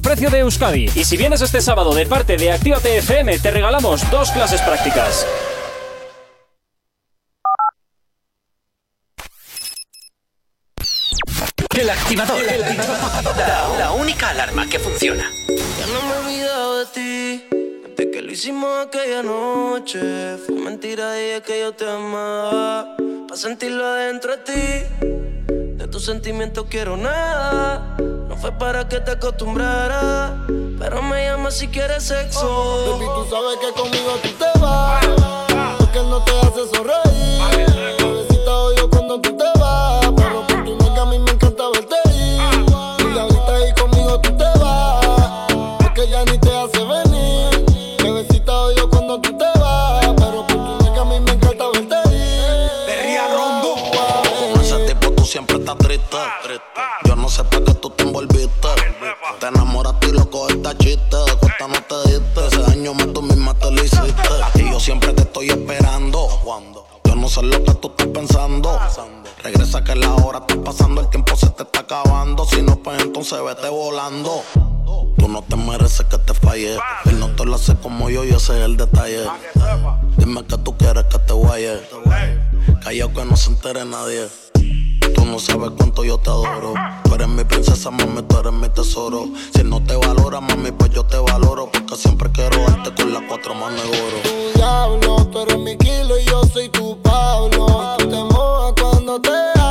precio de Euskadi. Y si vienes este sábado de parte de Actívate FM, te regalamos dos clases prácticas. El activador. La, la única alarma que funciona. Ya no me he olvidado de ti. Desde que lo hicimos aquella noche. Fue mentira y es que yo te amaba. Para sentirlo adentro de ti. De tus sentimientos quiero nada. No fue para que te acostumbrara. Pero me llama si quieres sexo. Baby, tú sabes que conmigo tú te vas. Porque no te hace sonreír. Loco esta chiste. De cuenta no te diste. Ese daño más tú misma te lo hiciste. Y yo siempre te estoy esperando. Yo no sé lo que tú estás pensando. Regresa que la hora está pasando, el tiempo se te está acabando. Si no, pues entonces vete volando. Tú no te mereces que te falle. Él no te lo hace como yo y ese es el detalle. Dime que tú quieres que te guaye. Callao que no se entere nadie. Tú no sabes cuánto yo te adoro. Tú eres mi princesa, mami, tú eres mi tesoro. Si no te valora, mami, pues yo te valoro. Porque siempre quiero darte con las cuatro manos de oro. Tu diablo, tú eres mi kilo y yo soy tu Pablo. Te mojas cuando te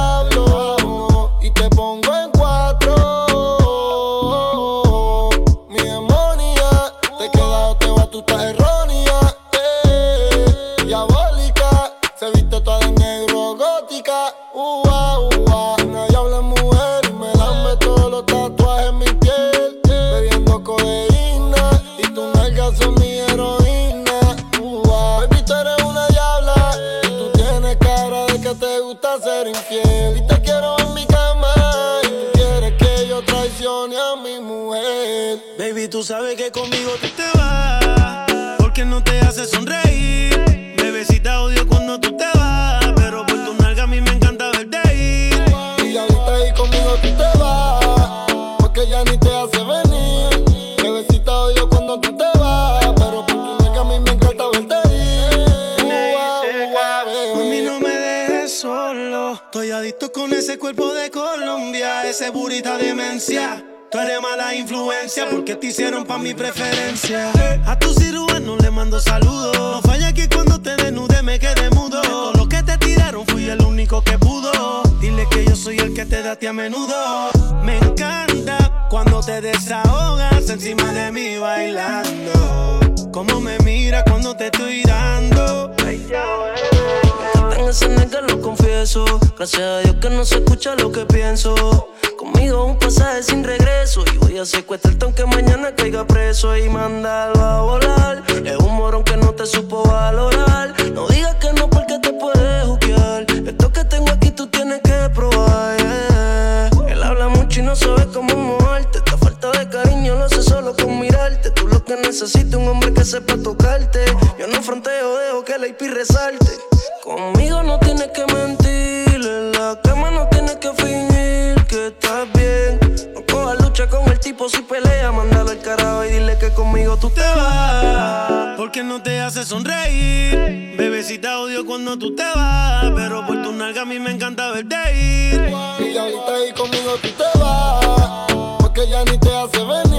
Ese burita demencia. Tú eres mala influencia porque te hicieron pa' mi preferencia. A tu cirujano le mando saludos. No falla que cuando te desnude me quede mudo. Todo lo que te tiraron fui el único que pudo. Dile que yo soy el que te da a ti a menudo. Me encanta cuando te desahogas encima de mí bailando. Cómo me mira cuando te estoy dando. Tan ese nigga lo Gracias a Dios que no se escucha lo que pienso. Conmigo un pasaje sin regreso. Y voy a secuestrarte aunque mañana caiga preso. Y mandarlo a volar. Es un morón que no te supo valorar. No digas que no porque te puedes juzgar. Esto que tengo aquí tú tienes que probar. Él habla mucho y no sabe cómo moverte. Esta falta de cariño lo hace solo con mirarte. Tú lo que necesitas un hombre que sepa tocarte. Yo no fronteo, dejo que la IP resalte. Conmigo no tienes que sonreír. Bebecita odio cuando tú te vas. Pero por tu nalga a mí me encanta verte ir. Y ahorita ahí conmigo tú te vas. Porque ya ni te hace venir.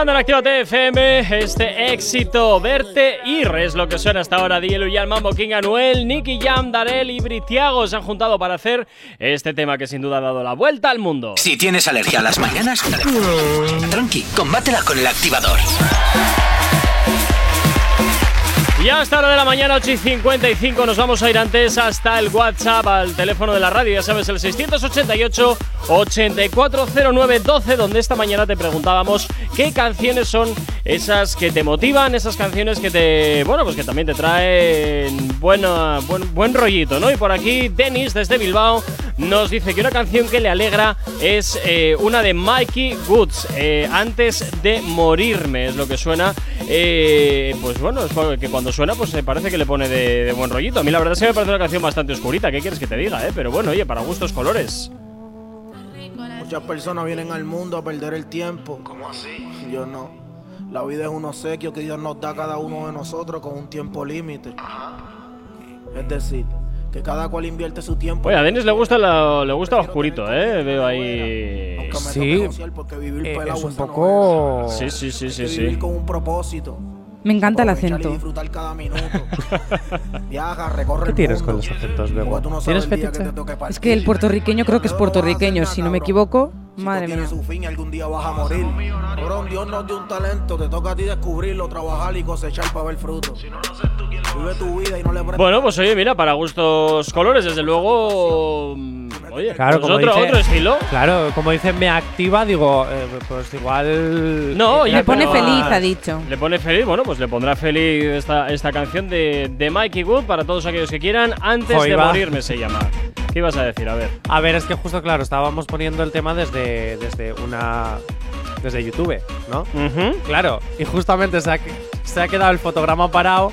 Sonando en Actívate FM, este éxito, verte ir es lo que suena hasta ahora. Dielo y Mambo King Anuel, Nicky Jam, Darel y Britiago se han juntado para hacer este tema que sin duda ha dado la vuelta al mundo. Si tienes alergia a las mañanas, tranqui, combátela con el activador. Y hasta hora de la mañana, 8 y 55, nos vamos a ir antes hasta el WhatsApp, al teléfono de la radio, ya sabes, el 688-840912, donde esta mañana te preguntábamos qué canciones son esas que te motivan, esas canciones que te, bueno, pues que también te traen buena, buen, buen rollito, ¿no? Y por aquí, Denis, desde Bilbao, nos dice que una canción que le alegra es eh, una de Mikey Goods, eh, Antes de morirme, es lo que suena. Eh, pues bueno, es que cuando suena, pues se parece que le pone de, de buen rollito. A mí la verdad es que me parece una canción bastante oscurita, ¿qué quieres que te diga, eh? Pero bueno, oye, para gustos colores. Muchas personas vienen al mundo a perder el tiempo. ¿Cómo así? Yo no. La vida es un obsequio que Dios nos da a cada uno de nosotros con un tiempo límite. Es decir, que cada cual invierte su tiempo. Oye, a Denis le gusta, la- le gusta lo oscurito, ¿eh? Veo ahí... Sí, eh, es un poco. Sí, sí, sí, sí, que vivir sí. con un propósito. Me encanta el acento. ¿Qué tienes con los acentos, Bebo? ¿Tienes fetiche? Es que el puertorriqueño creo que es puertorriqueño, si no me equivoco. Madre mía. su fin y algún día vas a morir. Cabrón, Dios nos dio un talento, te toca a ti descubrirlo, trabajar y cosechar para ver fruto. Vive tu vida y no le prestes Bueno, pues oye, mira, para gustos colores, desde luego... mm, Oye, Claro, pues como otro, dice- otro estilo. Claro, como dice me activa, digo, eh, pues igual. No, oye, Le pone feliz, ha dicho. Le pone feliz, bueno, pues le pondrá feliz esta, esta canción de, de Mikey Wood para todos aquellos que quieran. Antes de va. morirme se llama. ¿Qué ibas a decir? A ver. A ver, es que justo, claro, estábamos poniendo el tema desde, desde una. desde YouTube, ¿no? Claro, y justamente se ha, se ha quedado el fotograma parado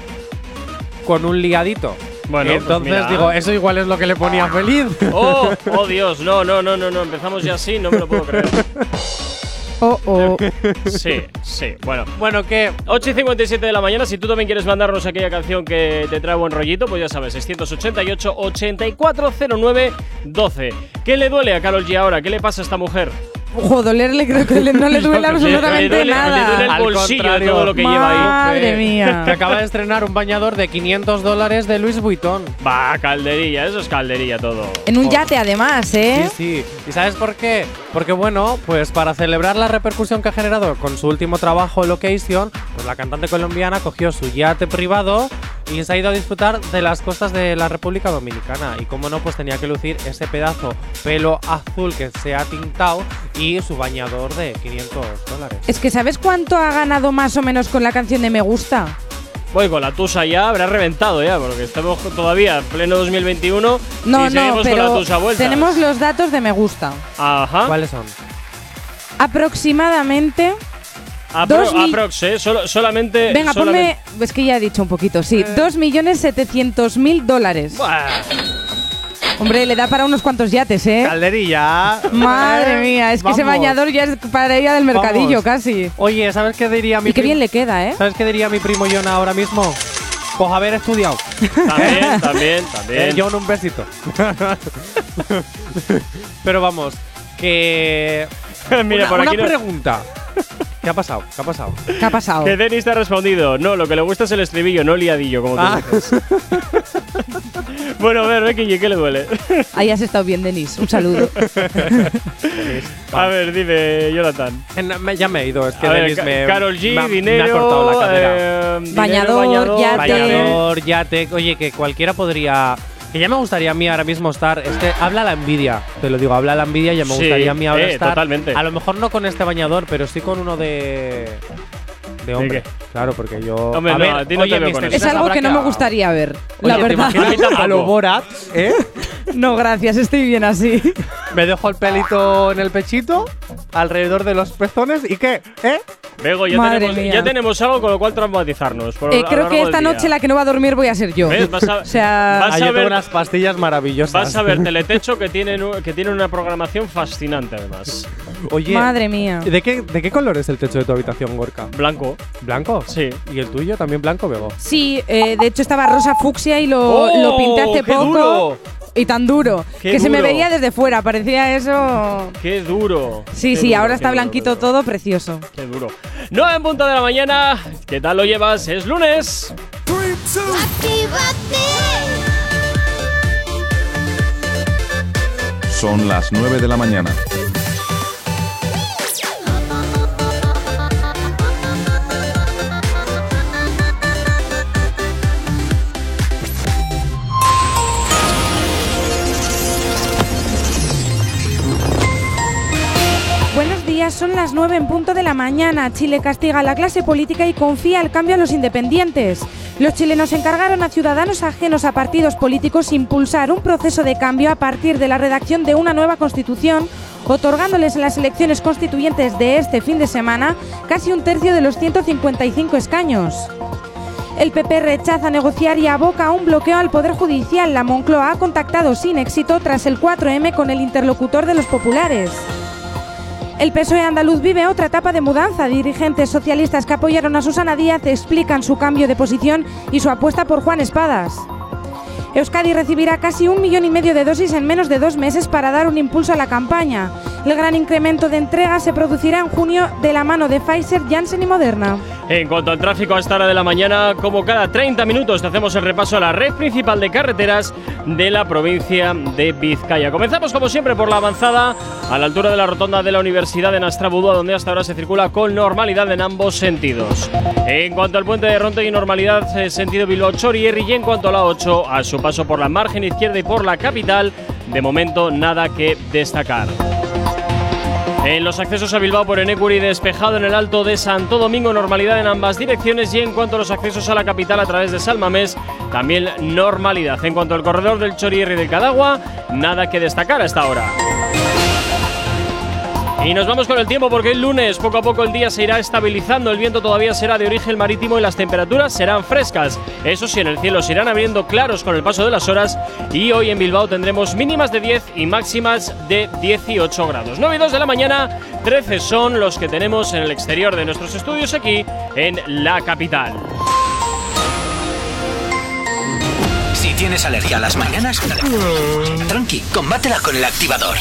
con un liadito. Bueno, pues Entonces digo, eso igual es lo que le ponía feliz. ¡Oh! ¡Oh, Dios! No, no, no, no, no. Empezamos ya así, no me lo puedo creer. Oh, oh. Sí, sí. Bueno. Bueno, que 8 y 57 de la mañana. Si tú también quieres mandarnos aquella canción que te trae buen rollito, pues ya sabes, 688-8409-12. ¿Qué le duele a Carol G ahora? ¿Qué le pasa a esta mujer? Ojo, dolerle creo que no le duele Le- absolutamente le duele- nada. le duele el Al bolsillo de contrario. todo lo que lleva ahí. Madre Que mía. acaba de estrenar un bañador de 500 dólares de Louis Vuitton. Va, calderilla, eso es calderilla todo. En un yate además, ¿eh? Sí, sí. ¿Y sabes por qué? Porque bueno, pues para celebrar la repercusión que ha generado con su último trabajo Location, pues la cantante colombiana cogió su yate privado y se ha ido a disfrutar de las costas de la República Dominicana. Y como no, pues tenía que lucir ese pedazo pelo azul que se ha tintado y su bañador de 500 dólares. Es que ¿sabes cuánto ha ganado más o menos con la canción de Me Gusta? Voy con la tusa ya, habrá reventado ya, porque estamos todavía en pleno 2021 No, y no, seguimos pero con la tusa vuelta. tenemos los datos de me gusta. Ajá. ¿Cuáles son? Aproximadamente. Apro- mil- aprox, ¿eh? Solo- solamente. Venga, solamente- ponme. Es que ya he dicho un poquito, sí. Eh. 2.700.000 dólares. Hombre, le da para unos cuantos yates, ¿eh? Calderilla. Madre mía, es que ese bañador ya es para ir al mercadillo Vamos. casi. Oye, ¿sabes qué diría mi Y qué bien le queda, ¿eh? ¿Sabes qué diría mi primo John ahora mismo? Pues haber estudiado. También, también, también. Eh, John, un besito. Pero vamos, que. Mira, una, por una aquí no- pregunta. ¿Qué ha pasado? ¿Qué ha pasado? ¿Qué ha pasado? Que Denis te ha respondido. No, lo que le gusta es el estribillo, no el liadillo, como tú Ah. dices. bueno, a ver, Becky, ¿qué le duele? Ahí has estado bien, Denis. Un saludo. a ver, dime, Jonathan. Eh, ya me he ido, es que Denis Ca- me. Karol G, me ha- dinero, Me ha cortado la cadera. eh, dinero, Bañador, yate. Bañador, yate. Oye, que cualquiera podría. Que ya me gustaría a mí ahora mismo estar. Es que habla la envidia, te lo digo, habla la envidia. Ya me Sí, gustaría a mí ahora eh, estar. totalmente. A lo mejor no con este bañador, pero sí con uno de. De hombre. qué? Claro, porque yo. Hombre, a no, ver, a ti no te oye, veo Mr. con eso. es algo que no me gustaría ver, Oye, la ¿te verdad. imaginas a lo Borat, ¿eh? No, gracias, estoy bien así. Me dejo el pelito en el pechito, alrededor de los pezones, ¿y qué? ¿Eh? Bego, ya Madre tenemos, mía. ya tenemos algo con lo cual traumatizarnos. por- Eh, lo creo largo que del esta día. noche la que no va a dormir voy a ser yo. ¿Ves? Vas a- o sea, vas Ah, a yo tengo ver- unas pastillas maravillosas. Vas a ver Teletecho que tienen, u- que tiene una programación fascinante, además. Oye, madre mía. ¿de qué, ¿de qué color es el techo de tu habitación, Gorka? Blanco. ¿Blanco? Sí. ¿Y el tuyo también blanco, Bego? Sí, eh, de hecho estaba rosa fucsia y lo, ¡Oh, lo pinté hace qué poco. duro! Y tan duro. ¡Qué que se me veía desde fuera, parecía eso. ¡Qué duro! Sí, Qué sí, duro, ahora está blanquito duro. todo, precioso. Qué duro. 9 en punto de la mañana. ¿Qué tal lo llevas? Es lunes. Son las 9 de la mañana. Son las 9 en punto de la mañana. Chile castiga a la clase política y confía el cambio a los independientes. Los chilenos encargaron a ciudadanos ajenos a partidos políticos impulsar un proceso de cambio a partir de la redacción de una nueva constitución, otorgándoles en las elecciones constituyentes de este fin de semana casi un tercio de los 155 escaños. El PP rechaza negociar y aboca a un bloqueo al Poder Judicial. La Moncloa ha contactado sin éxito tras el 4M con el interlocutor de los populares. El PSOE andaluz vive otra etapa de mudanza. Dirigentes socialistas que apoyaron a Susana Díaz explican su cambio de posición y su apuesta por Juan Espadas. Euskadi recibirá casi un millón y medio de dosis en menos de dos meses para dar un impulso a la campaña. El gran incremento de entrega se producirá en junio de la mano de Pfizer, Janssen y Moderna. En cuanto al tráfico a esta hora de la mañana, como cada 30 minutos te hacemos el repaso a la red principal de carreteras de la provincia de Vizcaya. Comenzamos como siempre por la avanzada a la altura de la rotonda de la Universidad de Nastrabudúa, donde hasta ahora se circula con normalidad en ambos sentidos. En cuanto al puente de Ronte y normalidad eh, sentido Bilbao-Chorierri y en cuanto a la 8, a su paso por la margen izquierda y por la capital, de momento nada que destacar. En los accesos a Bilbao por Enecuri despejado en el Alto de Santo Domingo, normalidad en ambas direcciones y en cuanto a los accesos a la capital a través de Salmamés, también normalidad. En cuanto al corredor del Chorierri y del Cadagua, nada que destacar hasta ahora. Y nos vamos con el tiempo porque el lunes poco a poco el día se irá estabilizando, el viento todavía será de origen marítimo y las temperaturas serán frescas. Eso sí, en el cielo se irán abriendo claros con el paso de las horas y hoy en Bilbao tendremos mínimas de 10 y máximas de 18 grados. 9 y 2 de la mañana, 13 son los que tenemos en el exterior de nuestros estudios aquí en la capital. Si tienes alergia a las mañanas, tranqui, combátela con el activador.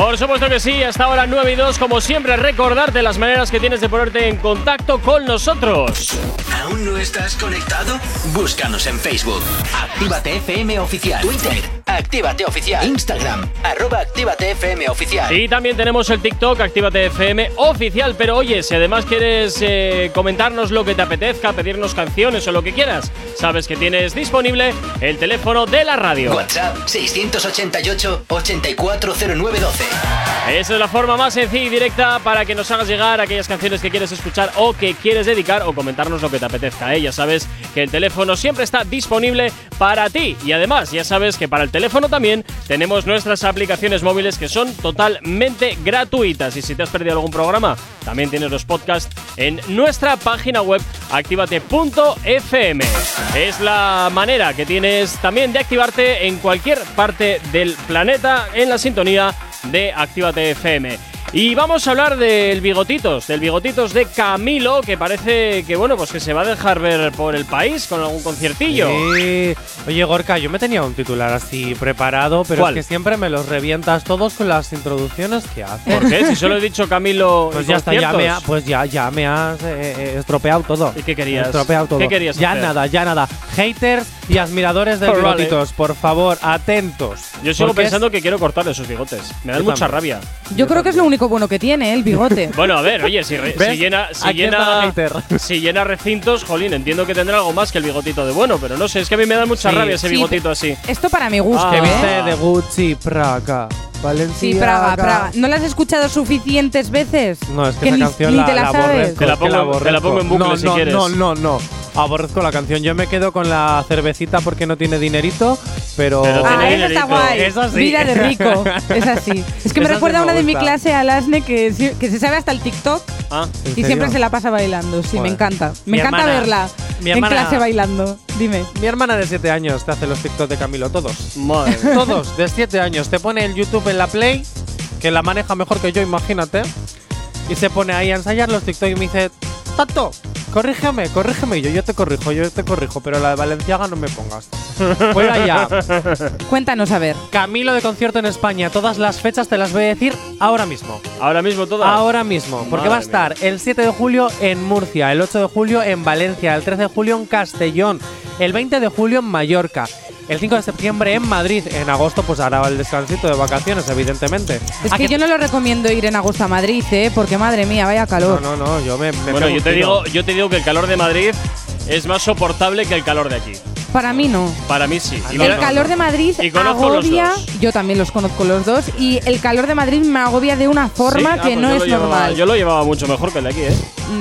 Por supuesto que sí, hasta ahora 9 y 2, como siempre, recordarte las maneras que tienes de ponerte en contacto con nosotros. ¿Aún no estás conectado? Búscanos en Facebook. Actívate FM Oficial. Twitter. Actívate Oficial. Instagram, arroba Actívate FM Oficial. Y también tenemos el TikTok, Actívate FM oficial. Pero oye, si además quieres eh, comentarnos lo que te apetezca, pedirnos canciones o lo que quieras, sabes que tienes disponible el teléfono de la radio. WhatsApp 688-840912. Esa es la forma más sencilla y directa para que nos hagas llegar aquellas canciones que quieres escuchar o que quieres dedicar o comentarnos lo que te apetezca. ¿eh? Ya sabes que el teléfono siempre está disponible para ti. Y además, ya sabes que para el teléfono también tenemos nuestras aplicaciones móviles que son totalmente gratuitas. Y si te has perdido algún programa, también tienes los podcasts en nuestra página web activate.fm. Es la manera que tienes también de activarte en cualquier parte del planeta en la sintonía de Actívate FM. Y vamos a hablar del Bigotitos, del Bigotitos de Camilo, que parece que bueno, pues que se va a dejar ver por el país con algún conciertillo. Sí. Oye, Gorka, yo me tenía un titular así preparado, pero ¿Cuál? es que siempre me los revientas todos con las introducciones que haces. ¿Por qué? Si solo he dicho Camilo. Pues y ya está, ya me, ha- conciertos. pues ya, ya me has eh, eh, estropeado todo. ¿Y qué querías? Estropeado todo. ¿Qué querías Ya hacer? nada, ya nada. Haters y admiradores de bigotitos, por favor, atentos. Yo sigo es- pensando que quiero cortarle esos bigotes. Me dan mucha rabia. Yo creo que es lo único bueno que tiene, ¿eh? el bigote. Bueno, a ver, oye, si, re- ¿Ves? si llena, si llena, hater. si llena recintos, jolín, entiendo que tendrá algo más que el bigotito de bueno, pero no sé, es que a mí me da mucha Sí. rabia ese Sí, bigotito así. Esto para mi gusto. Ah. Que ¿eh? viste de Gucci, Praga, Valencia. Sí, Praga, Praga. ¿No la has escuchado suficientes veces? No, es que, Que esa ni- canción ni la, te la la sabes. Te la es que pongo- te la pongo en bucle no, si no, quieres. No, no, no. Aborrezco la canción. Yo me quedo con la cervecita porque no tiene dinerito, pero. Pero Ah, esa está guay. Esa sí. Vida de rico. Es así. Es que me Esa sí recuerda a me una de mi clase, a Lasne, que, que se sabe hasta el TikTok Ah, ¿En y serio? siempre se la pasa bailando. Sí, me Joder. encanta. Me Mi encanta hermana- verla mi en hermana- clase bailando. Dime. Mi hermana de 7 años te hace los TikTok de Camilo, todos. madre. Todos, de 7 años. Te pone el YouTube en la Play, que la maneja mejor que yo, imagínate. Y se pone ahí a ensayar los TikTok y me dice, Tato, corrígeme, corrígeme. Y yo, yo te corrijo, yo te corrijo, pero la de Valenciaga no me pongas. Fuera ya. Cuéntanos a ver. Camilo de concierto en España. Todas las fechas te las voy a decir ahora mismo. Ahora mismo todas. Ahora mismo. Porque va a estar el 7 de julio en Murcia, el 8 de julio en Valencia, el 13 de julio en Castellón, el 20 de julio en Mallorca. El 5 de septiembre en Madrid. En agosto, pues hará el descansito de vacaciones, evidentemente. Es ¿A que yo no lo recomiendo ir en agosto a Madrid, ¿eh? Porque madre mía, vaya calor. No, no, no, yo me. me Bueno, yo te digo, yo te digo que el calor de Madrid es más soportable que el calor de aquí. Para mí no. Para mí sí. Y El mira- calor de Madrid Y agobia. dos. Yo también los conozco los dos. Y el calor de Madrid me agobia de una forma Sí, ah, que pues no es llevaba- normal. Yo lo llevaba mucho mejor que el de aquí, ¿eh?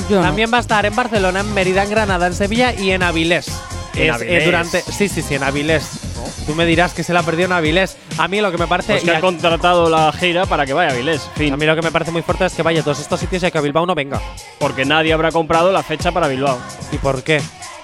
Yo no. También va a estar en Barcelona, en Mérida, en Granada, en Sevilla y en Avilés. En Es, Avilés. eh, durante, sí, sí, sí, en Avilés. Tú me dirás que se la perdió en Avilés. A mí lo que me parece. Pues que ha contratado la gira para que vaya a Vilés. Fin. a mí lo que me parece muy fuerte es que vaya a todos estos sitios y que a Bilbao no venga. Porque nadie habrá comprado la fecha para Bilbao. ¿Y por qué?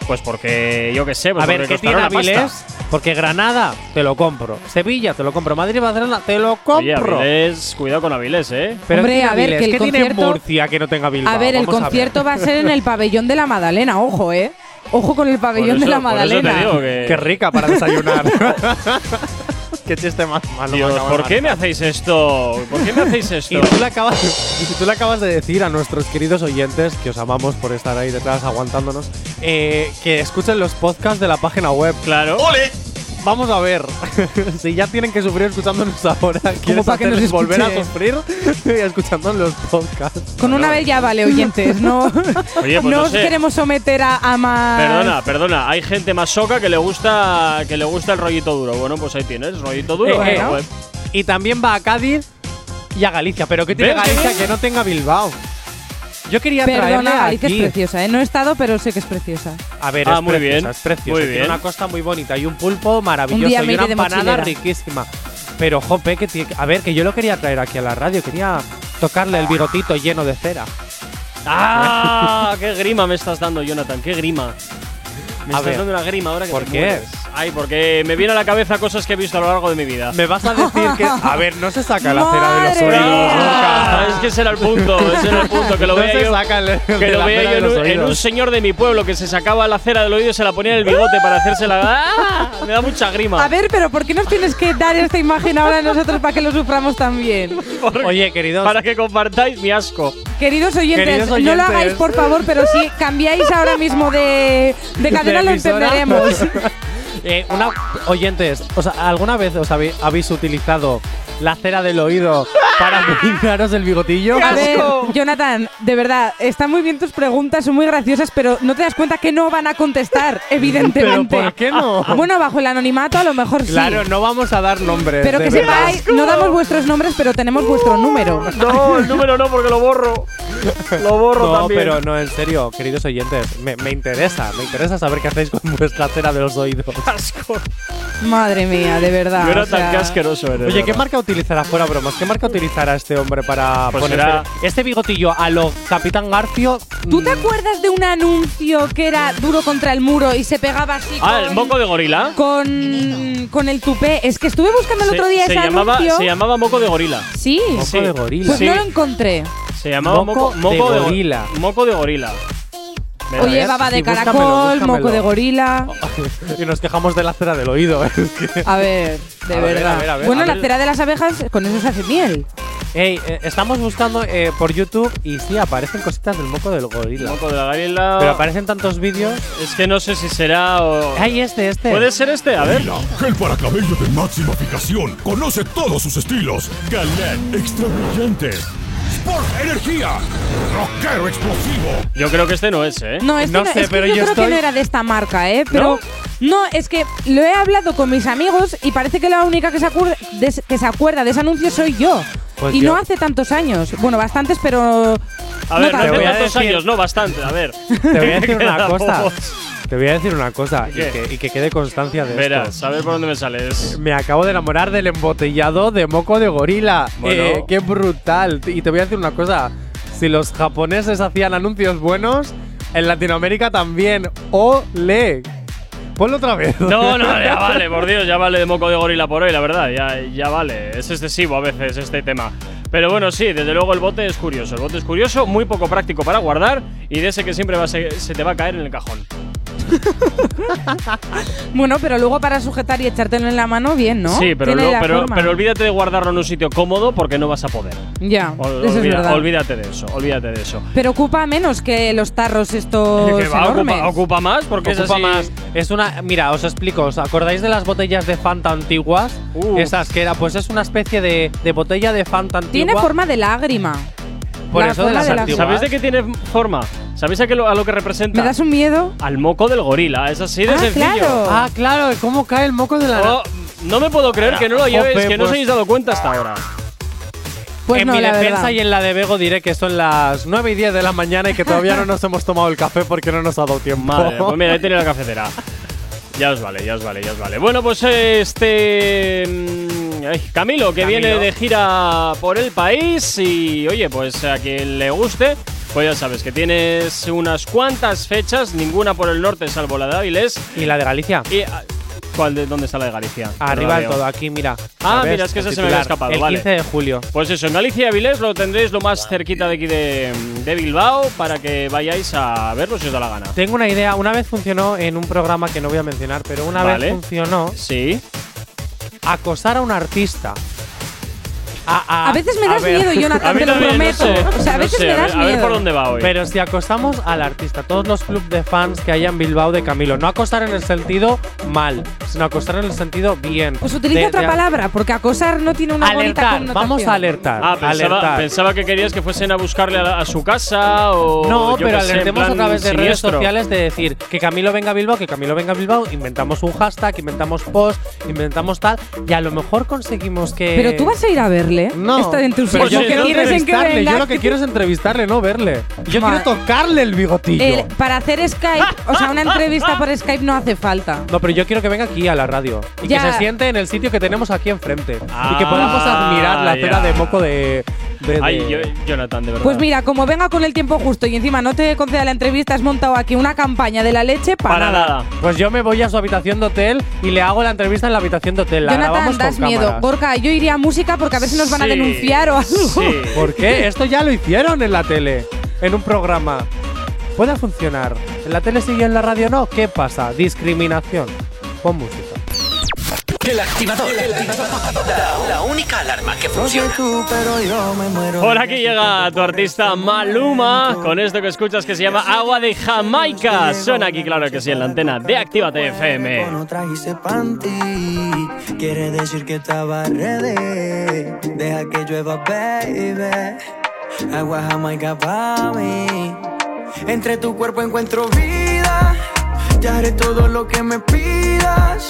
Pues porque yo qué sé. pues a ver, porque ¿qué tiene Avilés? pasta. Porque Granada te lo compro. Sevilla te lo compro. Madrid, Barcelona te lo Oye, compro. Avilés, cuidado con Avilés, ¿eh? Pero Hombre, ¿qué tiene a ver, Avilés? que el ¿Qué tiene concierto- Murcia que no tenga Bilbao? a ver, el concierto va a ser en el pabellón de la Madalena, ojo, ¿eh? Ojo con el pabellón de la Madalena. digo que- Qué rica para desayunar. Qué chiste más malo. Dios, ¿por qué me hacéis esto? ¿Por qué me hacéis esto? Y tú, le acabas, y tú le acabas de decir a nuestros queridos oyentes, que os amamos por estar ahí detrás aguantándonos, eh, que escuchen los podcasts de la página web. Claro. Vamos a ver. si ya tienen que sufrir escuchándonos ahora, ¿quieres para que nos volver a sufrir escuchando los podcasts? Con una vez ya vale, oyentes. No, Oye, pues no no os sé. queremos someter a, a más. Perdona, perdona. Hay gente más soca que le gusta que le gusta el rollito duro. Bueno, pues ahí tienes, rollito duro. Eh, eh, Bueno, pues, Y también va a Cádiz y a Galicia. ¿Pero qué tiene ¿Ves qué Galicia que no tenga Bilbao? Yo quería Perdona, traerle Galicia es aquí. preciosa, ¿eh? No he estado, pero sé que es preciosa. A ver, Ah, es muy preciosa, bien, es preciosa. muy Tiene bien. una costa muy bonita y un pulpo maravilloso Un día y me una iré de empanada mochilera. riquísima. Pero, jope, que tiene- a ver, que yo lo quería traer aquí a la radio, quería tocarle el bigotito lleno de cera. ¡Ah! ¡Qué grima me estás dando, Jonathan! ¡Qué grima! Me A estás ver, dando una grima ahora que ¿por te qué? mueres. Ay, porque me viene a la cabeza cosas que he visto a lo largo de mi vida. Me vas a decir que. A ver, no se saca la cera de los oídos. nunca. Es que ese era el punto, ese era el punto, que lo No yo. saca el- el que lo la veía yo en un, en un oídos. señor de mi pueblo que se sacaba la cera del oído y se la ponía en el bigote para hacérsela. ¡Ah! Me da mucha grima. A ver, pero ¿por qué nos tienes que dar esta imagen ahora a nosotros para que lo suframos también? Oye, queridos. para que compartáis mi asco. Queridos oyentes, Queridos no lo hagáis por favor, pero si cambiáis ahora mismo de, de cadena De lo entenderemos. Eh, una, oyentes, ¿alguna vez os habéis utilizado la cera del oído para pintaros el bigotillo? A ver, Jonathan, de verdad, están muy bien tus preguntas, son muy graciosas, pero no te das cuenta que no van a contestar, evidentemente. ¿Pero por qué no? Bueno, bajo el anonimato a lo mejor sí. Claro, no vamos a dar nombres. Pero que sepáis, no damos vuestros nombres, pero tenemos vuestro número. No, el número no, porque lo borro. Lo borro No, también. pero no, en serio, queridos oyentes, me, me interesa, me interesa saber qué hacéis con vuestra cera de los oídos. Madre mía, de verdad. Yo era o sea, tan que asqueroso eres. Oye, ¿qué marca utilizará fuera bromas? ¿Qué marca utilizará este hombre para Pues poner será- este bigotillo a lo Capitán Garcio? ¿Tú te acuerdas de un anuncio que era duro contra el muro y se pegaba así Ah, con, el moco de gorila. con, con el tupé? Es que estuve buscando el Se- otro día se, ese llamaba, anuncio. se llamaba moco de gorila. Sí. Moco Sí. de gorila. Pues Sí. no lo encontré. Se llamaba Moco moco, moco de go- gorila. Moco de gorila. Mira, Oye, ¿ves? baba de Sí, búscamelo, caracol, búscamelo. moco de gorila. y nos quejamos de la cera del oído. es que- A ver, de A ver, verdad. a ver, a ver, bueno, a la ver. cera de las abejas, con eso se hace miel. Ey, eh, estamos buscando eh, por YouTube y sí, aparecen cositas del moco del gorila. Moco de la gorila. Pero aparecen tantos vídeos. Es que no sé si será o. Ay, este, este. ¿Puede ser este? A ver. Gel para cabello de máxima eficacia. Conoce todos sus estilos. Galette extra brillante. Sport Energía. Explosivo. Yo creo que este no es, ¿eh? No, este No no, sé, es que pero yo, yo creo que estoy- no era de esta marca, ¿eh? Pero no, es que lo he hablado con mis amigos y parece que la única que se acuerda de, ese- que se acuerda de ese anuncio soy yo. Pues y yo- no hace tantos años. Bueno, bastantes, pero A ver, no no hace tantos decir- años, no, bastante. A ver. Te voy a decir una cosa. Te voy a decir una cosa y que, y que quede constancia de Verás, esto. a ver por dónde me sales. Me acabo de enamorar del embotellado de moco de gorila. Bueno. Eh, ¡Qué brutal! Y te voy a decir una cosa. Si los japoneses hacían anuncios buenos, en Latinoamérica también. ¡Ole! Ponlo otra vez. No, no, ya vale, por Dios, ya vale de moco de gorila por hoy, la verdad, ya, ya vale. Es excesivo a veces este tema. Pero bueno, sí, desde luego el bote es curioso. El bote es curioso, muy poco práctico para guardar y de ese que siempre va a se, se te va a caer en el cajón. Bueno, pero luego para sujetar y echártelo en la mano, bien, ¿no? Sí, pero, pero, olvídate de guardarlo en un sitio cómodo porque no vas a poder. Ya, Ol- eso es olvida- verdad. olvídate de eso, olvídate de eso. Pero ocupa menos que los tarros estos Que va, enormes. ocupa, ocupa más porque es Ocupa así. más. Es una. Mira, os explico. ¿Os acordáis de las botellas de Fanta antiguas? Uf. Esas que era, pues es una especie de, de botella de Fanta antigua. Tiene forma de lágrima. Por la eso de las de la- antiguas. ¿Sabéis de qué tiene forma? ¿Sabéis a, qué lo, a lo que representa? ¿Me das un miedo? Al moco del gorila, es así de Ah, sencillo. claro. Ah, claro. ¿Cómo cae el moco de la. Oh, no me puedo creer que no lo Jope, llevéis, que no os pues- hayáis dado cuenta hasta ahora. Pues en no, mi la defensa verdad. y en la de Bego diré que son las 9 y 10 de la mañana y que todavía no nos hemos tomado el café porque no nos ha dado tiempo. Madre, pues mira, ahí tiene la cafetera. Ya os vale, ya os vale, ya os vale. Bueno, pues este. Camilo, que Camilo. viene de gira por el país y, oye, pues a quien le guste, pues ya sabes que tienes unas cuantas fechas, ninguna por el norte salvo la de Áviles. ¿Y la de Galicia? Y, ah, ¿Cuál de dónde está la de Galicia? Arriba del todo, aquí, mira. Ah, ¿La ves? mira, es que ese se me había escapado, El vale. 15 de julio. Pues eso, en Galicia y Avilés lo tendréis lo más cerquita de aquí de, de Bilbao para que vayáis a verlo si os da la gana. Tengo una idea. Una vez funcionó en un programa que no voy a mencionar, pero una Vale. vez funcionó Sí. Acosar a un artista. A, A veces me das ver. miedo, Jonathan, te lo no prometo. sé, o sea, a no veces sé, me a das ver- a ver miedo. por dónde va hoy. Pero si acosamos al artista, todos los clubes de fans que haya en Bilbao de Camilo, no acosar en el sentido mal, sino acosar en el sentido bien. Pues utiliza De- otra de- palabra, porque acosar no tiene una bonita Alertar, connotación. vamos a alertar. Ah, pensaba, alertar. pensaba que querías que fuesen a buscarle a, la- a su casa o. No, yo pero alertemos a través de redes sociales de decir que Camilo venga a Bilbao, que Camilo venga a Bilbao, inventamos un hashtag, inventamos post, inventamos tal, y a lo mejor conseguimos que. Pero tú vas a ir a verle. No, Este entusiasmo pero yo. Yo lo que quiero es entrevistarle, no verle. Yo quiero tocarle el bigotillo. El- para hacer Skype, o sea, una entrevista por Skype no hace falta. No, pero yo quiero que venga aquí a la radio y Ya. que se siente en el sitio que tenemos aquí enfrente y que Ah, podamos admirar la ya. de moco de. de- Ay, de- yo- Jonathan, de verdad. Pues mira, como venga con el tiempo justo y encima no te conceda la entrevista, has montado aquí una campaña de la leche para, Para nada. Pues yo me voy a su habitación de hotel y le hago la entrevista en la habitación de hotel. La Jonathan, das con miedo. cámaras. Gorka, yo iría a música porque a ver si nos van a denunciar o algo. Sí. ¿Por qué? Esto ya lo hicieron en la tele, en un programa. Puede funcionar. ¿En la tele sí y en la radio no? ¿Qué pasa? Discriminación. Pon música. El activador. La, la única alarma que funciona. tú, pero yo me muero. Por aquí llega tu artista Maluma con esto que escuchas que se llama Agua de Jamaica. Suena aquí, claro que sí, en la antena de Actívate FM. No trajiste panty, quiere decir que estaba ready. Deja que llueva, baby. Agua jamaica pa' mí. Entre tu cuerpo encuentro vida. Ya haré todo lo que me pidas.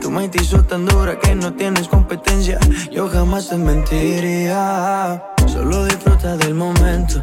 Tu mente hizo tan dura que no tienes competencia. Yo jamás te mentiría. Solo disfruta del momento.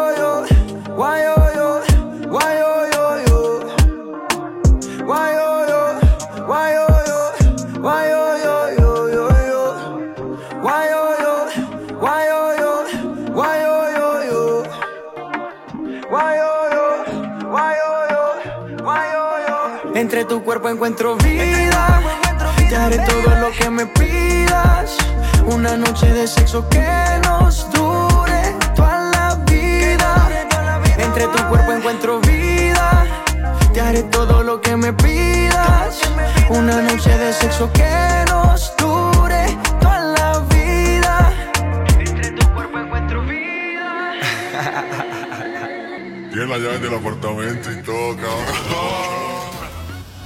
Entre tu cuerpo encuentro vida. Te haré todo lo que me pidas. Una noche de sexo que nos dure toda la vida. Entre tu cuerpo encuentro vida. Te haré todo lo que me pidas. Una noche de sexo que nos dure toda la vida. Entre tu cuerpo encuentro vida. Tiene la llave del apartamento y todo, cabrón.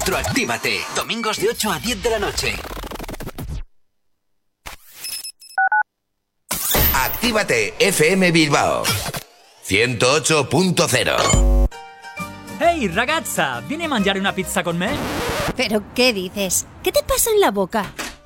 Retroactívate. Domingos de 8 a 10 de la noche. Actívate FM Bilbao 108.0 Ehi ragazza, vieni a mangiare una pizza con me? ¿Pero qué dices? ¿Qué te pasa en la boca?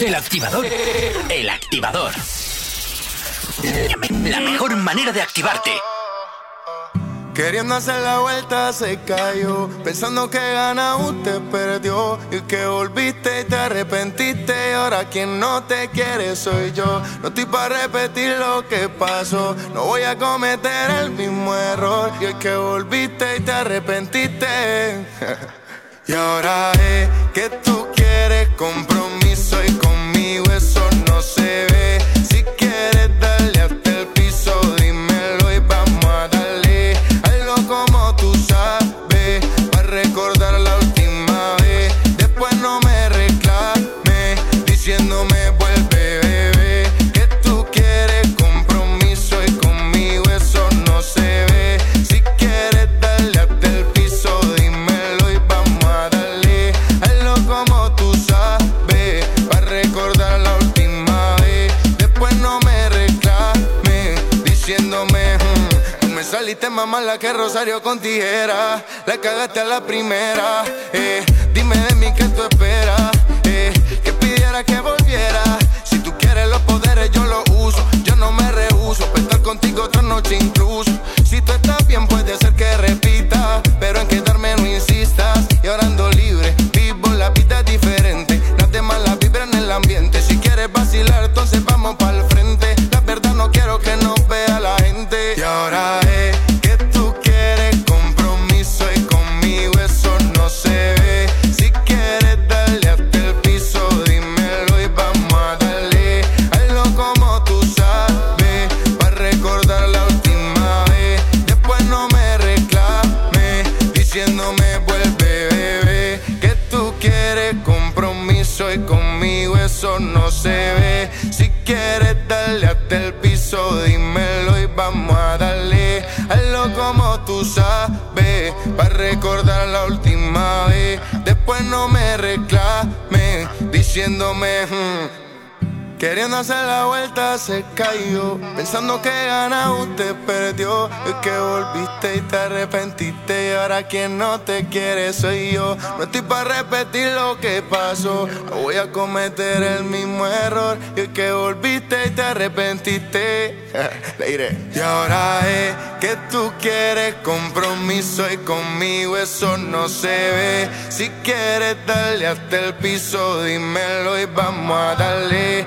El activador. El activador. La mejor manera de activarte. Queriendo hacer la vuelta se cayó. Pensando que gana usted perdió. Y que volviste y te arrepentiste. Y ahora quien no te quiere soy yo. No estoy para repetir lo que pasó. No voy a cometer el mismo error. Y es que volviste y te arrepentiste. Y ahora es que tú quieres compromiso Y conmigo eso no se ve más mala que Rosario con tijera. La cagaste a la primera eh, Dime de mí qué tú esperas eh, Que pidiera que volviera. Si tú quieres los poderes yo los uso. Yo no me rehuso para estar contigo otra noche incluso recordar la última vez. Después no me reclame Diciéndome hmm, Queriendo hacer la vuelta se cayó Pensando que gana usted perdió. Es que volviste y te arrepentiste Y ahora quien no te quiere soy yo. No estoy para repetir lo que pasó No voy a cometer el mismo error. Es que volviste y te arrepentiste. Le diré. Y ahora es que tú quieres compromiso Y conmigo eso no se ve. Si quieres darle hasta el piso Dímelo y vamos a darle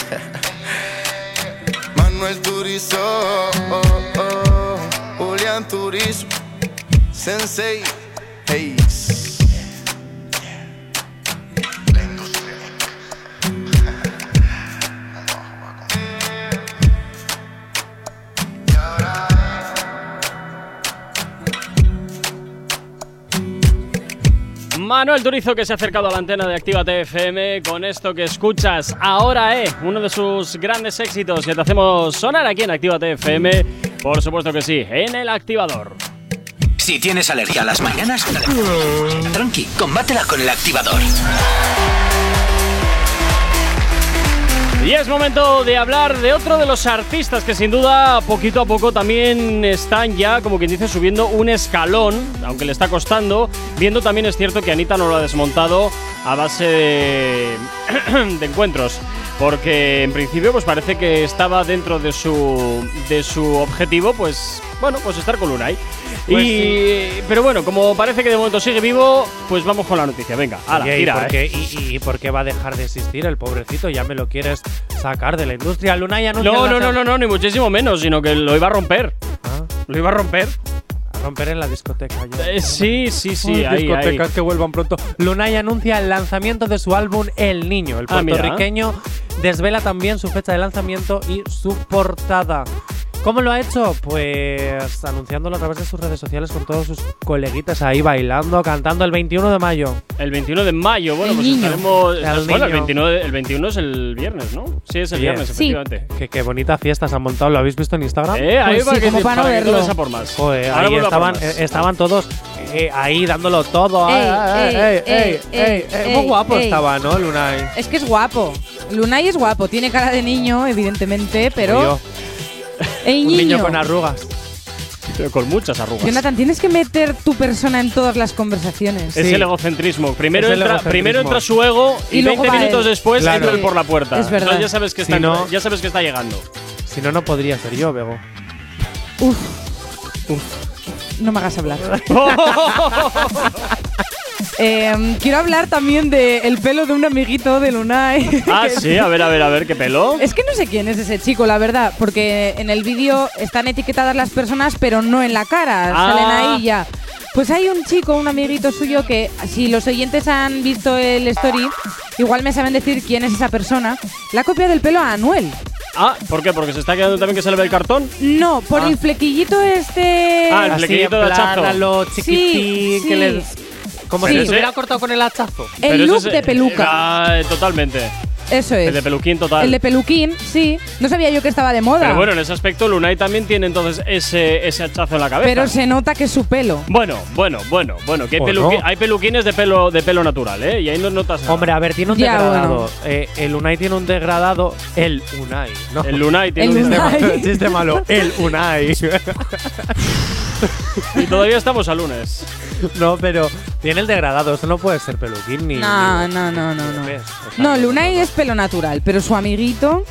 Manuel Turizo, oh, oh, Julián Turismo, Sensei, hey. Manuel Turizo que se ha acercado a la antena de Activa FM con esto que escuchas ahora, eh, uno de sus grandes éxitos que te hacemos sonar aquí en Activa FM. Por supuesto que sí, en el activador. Si tienes alergia a las mañanas, tranqui, combátela con el activador. Y es momento de hablar de otro de los artistas que sin duda poquito a poco también están ya, como quien dice, subiendo un escalón, aunque le está costando. Viendo también es cierto que Anita no lo ha desmontado a base de, de encuentros. Porque en principio pues parece que estaba dentro de su, de su objetivo pues bueno, pues estar con Lunay. Pues y, Pero bueno, como parece que de momento sigue vivo, pues vamos con la noticia. Venga, ala, Oye, ¿y, tira, por eh. qué, y, y por qué va a dejar de existir el pobrecito? Ya me lo quieres sacar de la industria. Luna ya anuncia No, no, no, no, no, ni muchísimo menos, sino que lo iba a romper. Lo iba a romper. Romper en la discoteca. ya. Eh, sí, sí, sí, Ay, ahí, discotecas ahí. que vuelvan pronto. Lunay anuncia el lanzamiento de su álbum El Niño. El Ah, puertorriqueño desvela también su fecha de lanzamiento y su portada. ¿Cómo lo ha hecho? Pues anunciándolo a través de sus redes sociales con todos sus coleguitas ahí bailando, cantando el 21 de mayo. El 21 de mayo, bueno, El pues niño. estaremos. El bueno, el niño. 21, de- el 21 es el viernes, ¿no? Sí, es el viernes, efectivamente. Qué, qué bonita fiesta se han montado. ¿Lo habéis visto en Instagram? Eh, ahí Pues va sí, que, como para que verlo. por más. Joder, Ahora ahí estaban, más. eh, estaban todos eh, ahí dándolo todo. Ey, ey, ay, ey, ey, ey, ey, ey. ey, Muy guapo ey. estaba, ¿no, Lunay? Es que es guapo. Lunay es guapo, tiene cara de niño, evidentemente, pero. Yo, ¡Ey, un niño niño! con arrugas. Con muchas arrugas. Jonathan, tienes que meter tu persona en todas las conversaciones. Es el egocentrismo. Primero, Es el entra, egocentrismo. primero entra su ego y, Y luego 20 va minutos él. después Claro. entra él por la puerta. Es verdad. Entonces ya sabes que Si está, no- ya sabes que está llegando. Si no, no podría ser yo, Bego. Uf. No me hagas hablar. Eh, quiero hablar también del pelo de un amiguito de Lunay. ah, sí, a ver, a ver, a ver, qué pelo. Es que no sé quién es ese chico, la verdad, porque en el vídeo están etiquetadas las personas, pero no en la cara, Ah. salen ahí ya. Pues hay un chico, un amiguito suyo, que si los oyentes han visto el story, igual me saben decir quién es esa persona. La copia del pelo a Anuel. Ah, ¿por qué? ¿Porque se está quedando también que se le ve el cartón? No, por Ah. el flequillito este. Ah, el Así flequillito de plan hachazo. a lo chiquitín, Sí, que sí. les... Como si se hubiera cortado con el hachazo. El Pero look de peluca. Ah, totalmente. Eso es. El de peluquín total. El de peluquín, sí. No sabía yo que estaba de moda. Pero bueno, en ese aspecto Lunay también tiene entonces ese, ese hachazo en la cabeza. Pero se nota que es su pelo. Bueno, bueno, bueno, bueno, que hay, ¿O peluqui- no? hay peluquines de pelo, de pelo natural, ¿eh? Y ahí no notas nada. Hombre, a ver, tiene un Ya, degradado. bueno. Eh, el Unai tiene un degradado. El Unai. No. El Lunay tiene El un. Chiste, chiste malo. El Unai. Y todavía estamos a lunes. no, pero tiene el degradado. Eso no puede ser peluquín ni. No, ni- no, no, no, no. ¿Ves? O sea, No, Lunay es pelo natural, pero su amiguito.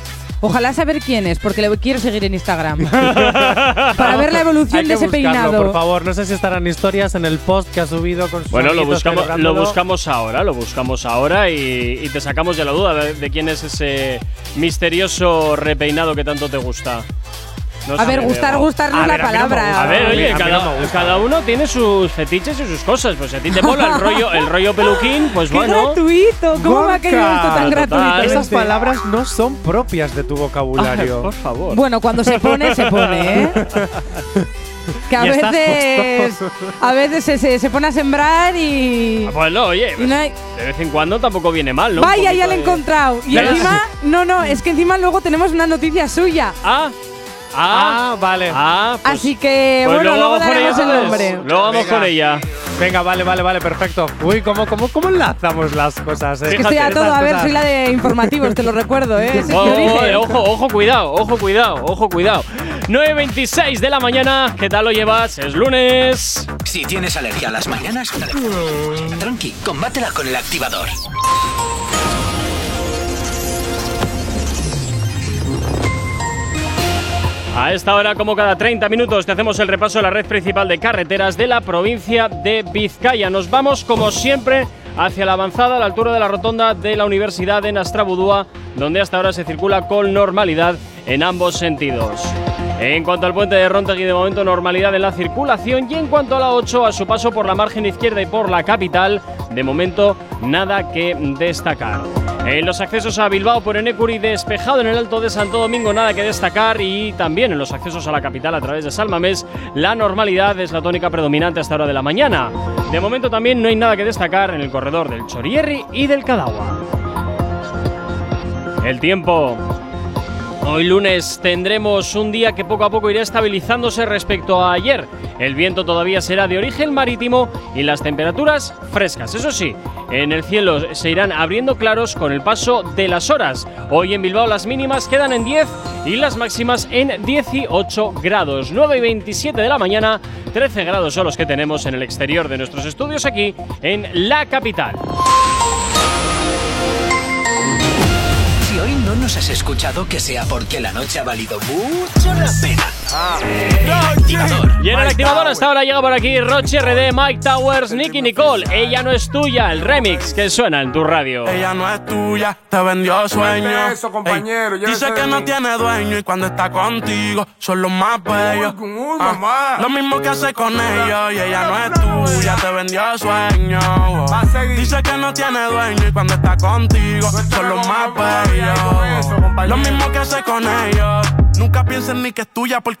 Ojalá saber quién es, porque le quiero seguir en Instagram. Para ver la evolución Hay de ese buscarlo, peinado. Por favor, no sé si estarán historias en el post que ha subido con sus Bueno, lo buscamos, lo buscamos ahora, lo buscamos ahora y, y te sacamos de la duda de, de quién es ese misterioso repeinado que tanto te gusta. No A ver, gustar, gustar no es la ver, palabra. gusta. A ver, oye, a cada, cada uno tiene sus fetiches y sus cosas. Pues si a ti te mola el rollo, el rollo peluquín, pues ¡Qué bueno. gratuito! ¿Cómo me ha querido esto tan gratuito? Esas palabras no son propias de tu vocabulario. Por favor. Bueno, cuando se pone, se pone, ¿eh? Que a veces, a veces se, se- se pone a sembrar y. Bueno, oye, y no hay- de vez en cuando tampoco viene mal, ¿no? Vaya, ya lo he encontrado. Y ¿Ya lo has- encima, no, no, es que encima luego tenemos una noticia suya. Ah, ah, Ah, vale. ah. Pues, Así que, pues bueno, luego vamos con ella, el ¿sabes? nombre. Luego vamos Venga. con ella. Venga, vale, vale, vale, perfecto. Uy, ¿cómo, cómo, cómo enlazamos las cosas? eh? Es que estoy a todo, a ver, soy la de informativos, te lo recuerdo, ¿eh? Es Oh, oh, origen. ojo, ojo, cuidado, ojo, cuidado, ojo, cuidado. 9.26 de la mañana, ¿qué tal lo llevas? Es lunes. Si tienes alergia a las mañanas, tranqui, combátela con el activador. A esta hora, como cada 30 minutos, te hacemos el repaso de la red principal de carreteras de la provincia de Vizcaya. Nos vamos, como siempre, hacia la avanzada a la altura de la rotonda de la Universidad de Nastrabudúa, donde hasta ahora se circula con normalidad en ambos sentidos. En cuanto al puente de Rontegui, de momento normalidad en la circulación y en cuanto a la 8, a su paso por la margen izquierda y por la capital, de momento nada que destacar. En los accesos a Bilbao por Enecuri despejado en el Alto de Santo Domingo nada que destacar y también en los accesos a la capital a través de Salmamés la normalidad es la tónica predominante hasta hora de la mañana. De momento también no hay nada que destacar en el corredor del Chorierri y del Cadagua. El tiempo. Hoy lunes tendremos un día que poco a poco irá estabilizándose respecto a ayer. El viento todavía será de origen marítimo y las temperaturas frescas. Eso sí, en el cielo se irán abriendo claros con el paso de las horas. Hoy en Bilbao las mínimas quedan en 10 y las máximas en 18 grados. 9 y 27 de la mañana, 13 grados son los que tenemos en el exterior de nuestros estudios aquí en la capital. Has escuchado, que sea porque la noche ha valido mucho la pena. Activador. Y en el activador hasta ahora llega por aquí Roche RD, Mike Towers, Nicky Nicole. Ella no es tuya, el remix que suena en tu radio. Ella no es tuya, te vendió sueño. eso, compañero, Ey, llévese dice que no tiene dueño y cuando está contigo son los más bellos. Ah, lo mismo que hace con ellos y ella no es tuya, te vendió sueño. Dice que no tiene dueño y cuando está contigo son los más bellos. Lo mismo que hace con ellos. Nunca piensen ni que es tuya porque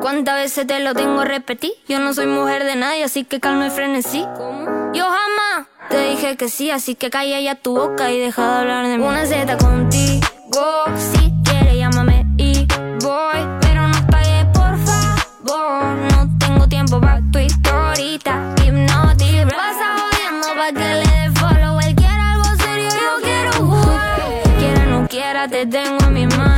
¿cuántas veces te lo tengo que repetir? Yo no soy mujer de nadie, así que calma y frenesí. Yo jamás te dije que sí, así que calla ya tu boca y deja de hablar de mí. Una Z contigo, si quieres llámame y voy, pero no pagues por favor. No tengo tiempo para tu historita, hipnotic. Pasa jodiendo pa' que le dé follow. Él quiere algo serio, yo quiero jugar. Quiera no quiera, te tengo en mis manos.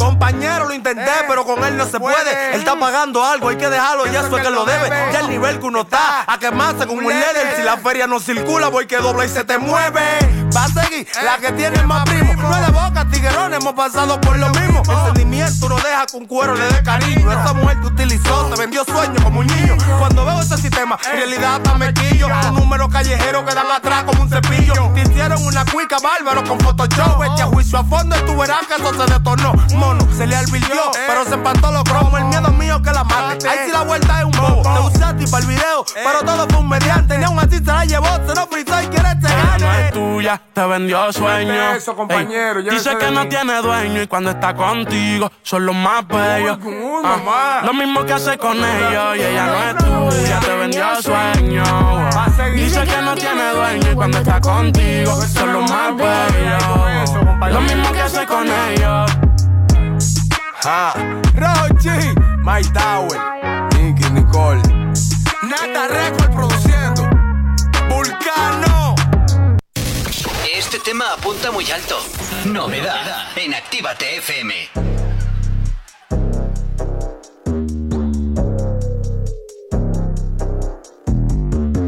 Compañero, lo intenté, pero con él no se puede. Él está pagando algo, hay que dejarlo, ya eso es que lo debe. Ya el nivel que uno está, a quemarse con un líder. Si la feria no circula, voy que dobla y se te mueve. Va a seguir la que tiene más primo. No es de boca, tiguerón, hemos pasado por lo mismo. El sentimiento no deja que un cuero le dé cariño. Esa mujer te utilizó, te vendió sueños como un niño. Cuando veo ese sistema, en realidad hasta me quillo. Un número callejero que dan atrás como un cepillo. Te hicieron una cuica bárbaro con Photoshop. Echa juicio a fondo y tú verás que eso se detornó. Mono, se le advirtió, pero se empató los cromos. El miedo mío que la mate. Ahí sí la vuelta es un bobo. Te usé a ti para el video, pero todo fue un mediante. Ni aún así se la llevó, se lo frizó y quiere este Ella no gane. es tuya, te vendió sueño. eso, compañero, dice que no tiene dueño y cuando está contigo son los más bellos. Ah, lo mismo que hace con ellos y ella no es tuya, te vendió sueño. Dice que no tiene dueño y cuando está contigo son los más bellos. Lo mismo que hace con ellos. Ah, Rochi, My Tower, Nicky Nicole. Nata Record produciendo. Vulcano. Este tema apunta muy alto. Novedad en Actívate FM.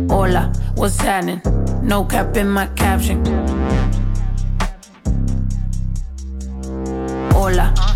Hola, what's happening? No cap in my caption. Hola,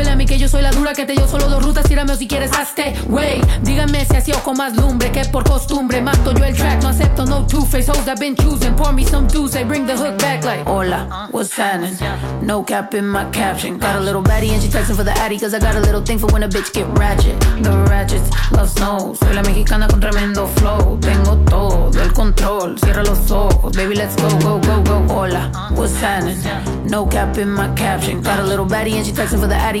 súbele a mí que yo soy la dura que te dio solo dos rutas. Tírame o si quieres hazte. Wey, díganme si así ojo más lumbre que por costumbre. Mato yo el track, no acepto no two-face hoes I've been choosing. Pour me some juice, they bring the hook back like. Hola, what's happening? No cap in my caption. Got a little baddie and she texting for the addy. Cause I got a little thing for when a bitch get ratchet. The ratchets love snow. Soy la mexicana con tremendo flow. Tengo todo el control. Cierra los ojos, baby, let's go, go, go, go. Hola, what's happening? No cap in my caption. Got a little baddie and she texting for the addy.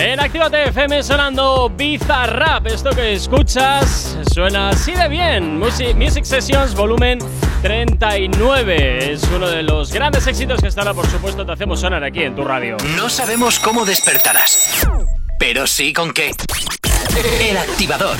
En Actívate FM sonando Bizarrap. Esto que escuchas suena así de bien. Music, Sessions volumen 39. Es uno de los grandes éxitos que hasta ahora, por supuesto, te hacemos sonar aquí en tu radio. No sabemos cómo despertarás, pero sí con qué. El activador.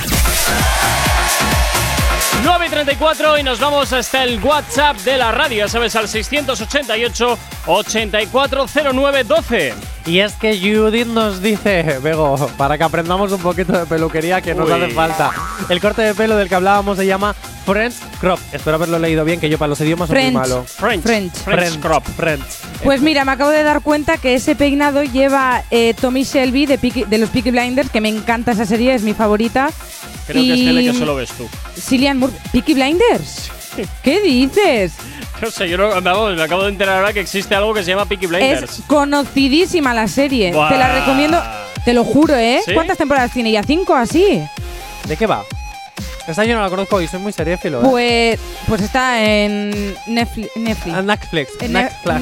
9 y 34 y nos vamos hasta el WhatsApp de la radio, ya sabes, al 688 840912. Y es que Judith nos dice, Bego, para que aprendamos un poquito de peluquería que nos Uy. hace falta. El corte de pelo del que hablábamos se llama French Crop. Espero haberlo leído bien, que yo para los idiomas soy muy malo. French. French. French crop. French. Pues mira, me acabo de dar cuenta que ese peinado lleva eh, Tommy Shelby de, Peaky- de los Peaky Blinders, que me encanta esa serie, es mi favorita. Creo que es que solo ves tú. Cillian Murphy. ¿Peaky Blinders? ¿Qué dices? No sé, yo no, vamos, me acabo de enterar ahora que existe algo que se llama Peaky Blinders. Es conocidísima la serie. Buah. Te la recomiendo. Te lo juro, ¿eh? ¿Sí? ¿Cuántas temporadas tiene? ¿Ya cinco así? ¿De qué va? Esta yo no la conozco y soy muy seriéfilo. ¿eh? Pues, pues está en Netflix. Netflix. Ah, Netflix. En Netflix.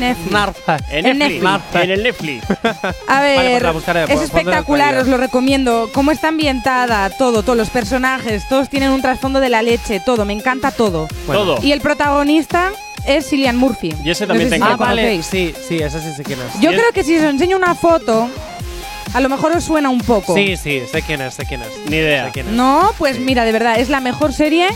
En en Netflix. En el Netflix. A ver, Vale, pues la buscaré, es espectacular, la os lo recomiendo. Cómo está ambientada, todo, todos los personajes, todos tienen un trasfondo de la leche, todo, me encanta todo. Bueno. Todo. Y el protagonista es Cillian Murphy. Y ese también No sé te si Ah, vale. Sí, sí, ese sí sé quién es. Yo creo que si os enseño una foto, a lo mejor os suena un poco. Sí, sí, sé quién es, sé quién es. Ni idea. Sé quién es. No, pues mira, de verdad, es la mejor serie,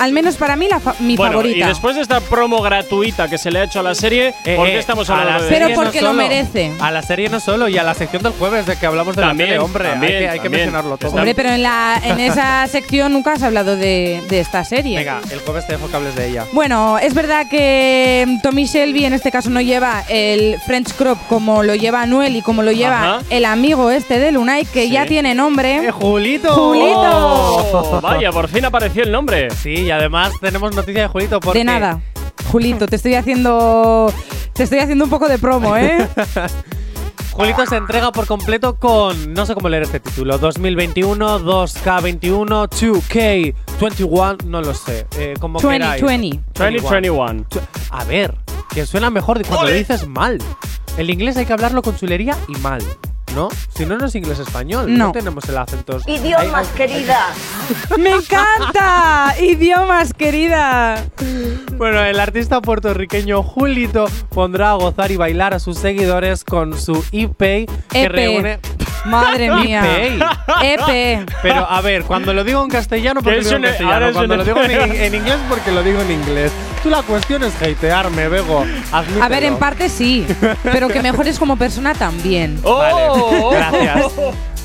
al menos para mí, la fa- mi Bueno, favorita. y después de esta promo gratuita que se le ha hecho a la serie, Eh, ¿por qué eh, estamos a la hablando de Pero serie porque no lo merece. A la serie no solo, y a la sección del jueves de que hablamos de También, la tele, hombre. también, hay que, hay que mencionarlo todo. Hombre, pero en, la, en esa sección nunca has hablado de, de esta serie. Venga, el jueves te dejo que hables de ella. Bueno, es verdad que mm, Tommy Shelby en este caso no lleva el French Crop como lo lleva Noel y como lo lleva Ajá. el amigo este de Lunay, que Sí. ya tiene nombre. ¡Eh, Julito! ¡Julito! Oh, vaya, por fin apareció el nombre. Sí, y además tenemos noticia de Julito porque… De nada. Julito, te estoy haciendo. Te estoy haciendo un poco de promo, ¿eh? Julito se entrega por completo con, no sé cómo leer este título, 2021, 2K21, 2K21, no lo sé, eh, como 20, queráis. 20. 2021. Tu- A ver, que suena mejor de cuando lo dices mal. El inglés hay que hablarlo con chulería y mal, ¿no? Si no, no es inglés español, no, No. tenemos el acento. Idiomas, Hay- querida. ¡Me encanta! ¡Idiomas, querida! Bueno, el artista puertorriqueño Julito pondrá a gozar y bailar a sus seguidores con su EP que EP. reúne Madre mía. EP. Pero a ver, cuando lo digo en castellano, Que porque lo digo en castellano. Cuando lo digo en, en inglés, porque lo digo en inglés. Tú la cuestión es hatearme, Bego. Admítelo. A ver, en parte sí, pero que mejores como persona también. Vale, Oh. gracias.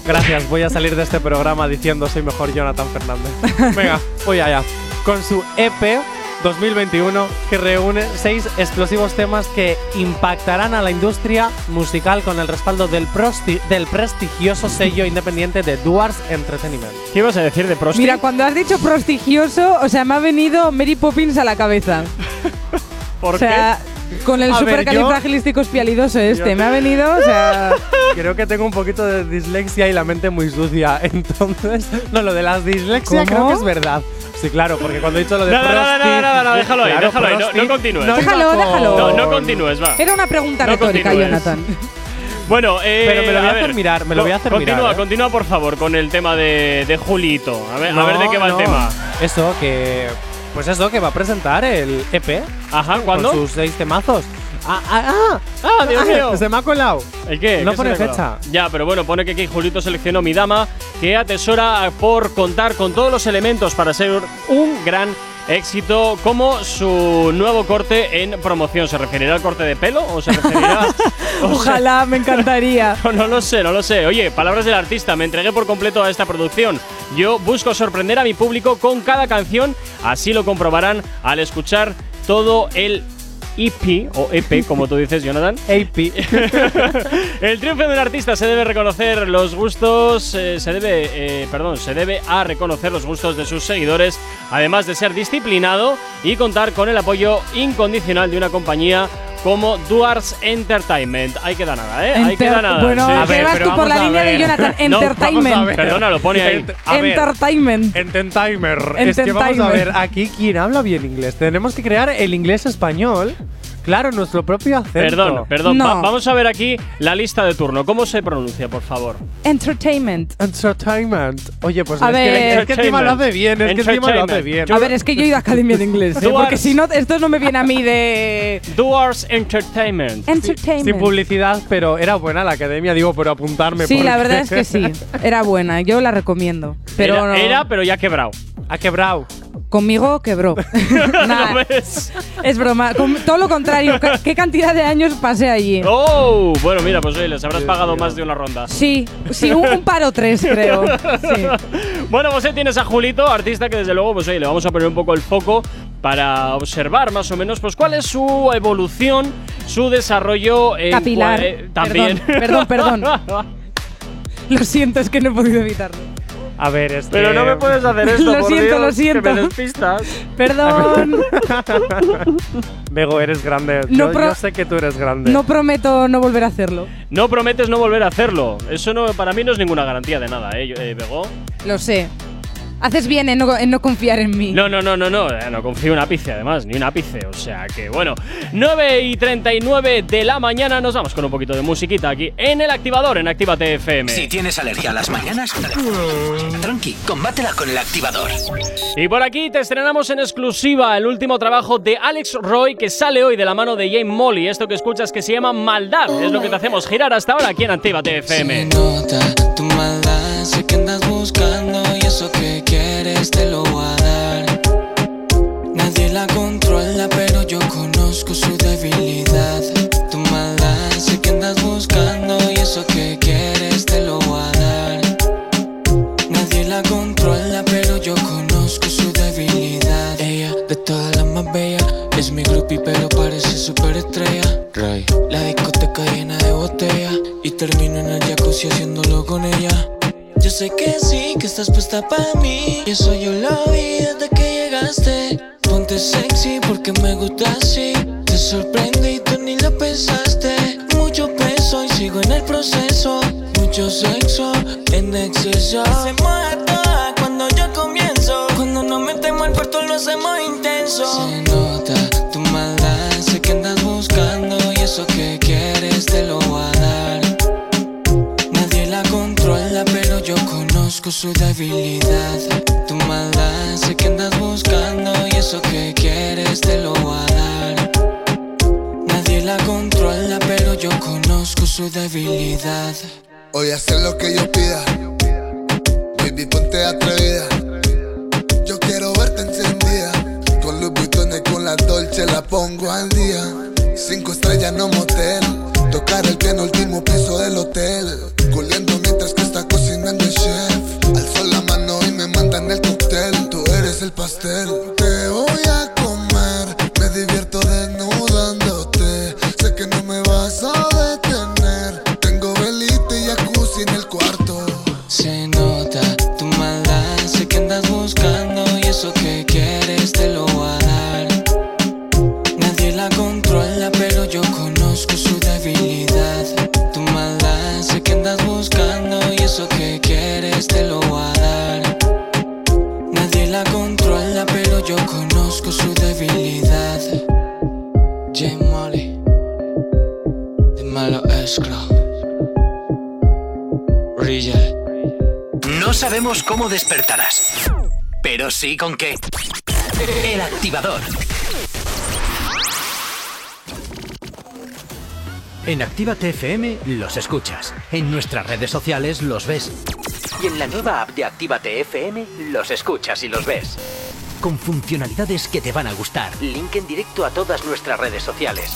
Gracias, voy a salir de este programa diciendo soy mejor Jonathan Fernández. Venga, voy allá. Con su EP 2021 que reúne seis explosivos temas que impactarán a la industria musical con el respaldo del, prosti- del prestigioso sello independiente de Duars Entertainment. ¿Qué ibas a decir de Prosti? Mira, cuando has dicho prestigioso, o sea, me ha venido Mary Poppins a la cabeza. ¿Por o sea, con el supercalifragilístico espialidoso este, Yo- me ha venido, o sea… Creo que tengo un poquito de dislexia y la mente muy sucia. Entonces, no, lo de la dislexia ¿Cómo? creo que es verdad. Claro, porque cuando he dicho lo de Nada, nada, Prosti. nada, nada, nada, déjalo ahí, claro, déjalo ahí, no- no continúes. Déjalo, con- déjalo. No, no continúes, va. Era una pregunta No retórica, continúes. Jonathan. Bueno, eh, Pero me lo voy a ver, hacer mirar, me lo voy a hacer continúa, mirar, ¿eh? Continúa, por favor, con el tema de, de Julito. A ver, a No, ver de qué va no. el tema. Eso, que. Pues eso, que va a presentar el EP. Ajá, ¿cuándo? Con sus seis temazos. Ah, ah, ah, Ah, Dios mío. Se me ha colado. ¿El qué? No ¿Qué pone fecha. Ya, pero bueno, pone que aquí Julito seleccionó mi dama, que atesora por contar con todos los elementos para ser un gran éxito, como su nuevo corte en promoción. ¿Se referirá al corte de pelo o se referirá? o Ojalá, me encantaría. No, no lo sé, no lo sé. Oye, palabras del artista, me entregué por completo a esta producción. Yo busco sorprender a mi público con cada canción, así lo comprobarán al escuchar todo el EP o EP, como tú dices, Jonathan. AP. El triunfo de un artista se debe reconocer los gustos, eh, se debe, eh, perdón, se debe a reconocer los gustos de sus seguidores, además de ser disciplinado y contar con el apoyo incondicional de una compañía como Duars Entertainment. Ahí queda nada, ¿eh? Ahí Enter- queda nada. bueno, sí. A ver, vas tú por la de ver. Jonathan. Entertainment. Perdona, lo pone ahí. Entertainment. Entertainer. Es que vamos a Entertainment. ver, aquí quién habla bien inglés. Tenemos que crear el inglés español. Claro, nuestro propio acento. Perdón, perdón. No. Va- vamos a ver aquí la lista de turno. ¿Cómo se pronuncia, por favor? Entertainment. Entertainment. Oye, pues A es, que, ver. es que encima lo hace bien, es que encima lo hace bien. A ver, es que yo he ido a academia de inglés, ¿eh? Porque si no, esto no me viene a mí de. Duars Entertainment. Entertainment. Sin publicidad, pero era buena la academia, digo, por apuntarme. Sí, la porque- verdad es que sí. Era buena, yo la recomiendo. Pero era, no- era, pero ya quebrado. Ha quebrado. conmigo quebró. Nah, ¿Lo ves? es broma. Con- todo lo contrario, ¿qué- ¿qué cantidad de años pasé allí? ¡Oh! Bueno, mira, pues oye, les habrás pagado más de una ronda. Sí, sí, un, un par o tres, creo. Sí. Bueno, pues ahí tienes a Julito, artista que desde luego, pues oye, le vamos a poner un poco el foco para observar más o menos, pues cuál es su evolución, su desarrollo en Capilar. cua- eh, también. Perdón, perdón, perdón. Lo siento, es que no he podido evitarlo. A ver, es Pero que- no me puedes hacer esto, Lo por siento, Dios, lo siento. Que me despistas. Perdón. Bego, eres grande. No yo, yo sé que tú eres grande. No prometo no volver a hacerlo. No prometes no volver a hacerlo. Eso no, para mí no es ninguna garantía de nada, ¿eh, eh, Bego? Lo sé. Haces bien en no, en no confiar en mí. No, no, no, no, no, eh, no confío en un ápice además, ni un ápice, o sea que bueno, 9 y 39 de la mañana nos vamos con un poquito de musiquita aquí en el activador, en Actívate FM. Si tienes alergia a las mañanas, tranqui, combátela con el activador. Y por aquí te estrenamos en exclusiva el último trabajo de Alex Roy que sale hoy de la mano de Jane Molly, esto que escuchas que se llama Maldad, es lo que te hacemos girar hasta ahora aquí en Actívate FM. tu maldad Sé que andas buscando eso que quieres te lo voy a dar. Nadie la controla pero yo conozco su debilidad. Tu maldad sé que andas buscando y eso que quieres te lo voy a dar. Nadie la controla pero yo conozco su debilidad. Ella de todas las más bellas es mi groupie pero parece superestrella. Ray. La discoteca llena de botellas y termino en el jacuzzi haciéndolo con ella. Yo sé que sí, que estás puesta para mí. Y eso yo lo vi desde que llegaste. Ponte sexy porque me gusta así. Te sorprende tú ni lo pensaste. Mucho peso y sigo en el proceso. Mucho sexo en exceso. Se toda cuando yo comienzo. Cuando nos metemos al cuarto lo hacemos intenso. Se nota tu maldad, sé que andas buscando y eso que quieres te lo conozco su debilidad. Tu maldad, sé que andas buscando y eso que quieres te lo voy a dar. Nadie la controla, pero yo conozco su debilidad. Hoy hacer lo que yo pida. Baby, ponte atrevida. Yo quiero verte encendida. Con los butones, con la dolce la pongo al día. Cinco estrellas, no motel. Tocar el piano, último piso del hotel. Culiendo mientras que está cocinando el chef. Mandan el cóctel. Tú eres el pastel. Te voy a comer. Me divierto desnudándote. Sé que no me vas a detener. Tengo velita y jacuzzi en el cuarto. Se nota tu maldad, sé que andas buscando y eso que Rigel. No sabemos cómo despertarás, pero sí con qué. El activador. En Actívate FM los escuchas. En nuestras redes sociales los ves. Y en la nueva app de Actívate FM los escuchas y los ves. Con funcionalidades que te van a gustar. Link en directo a todas nuestras redes sociales.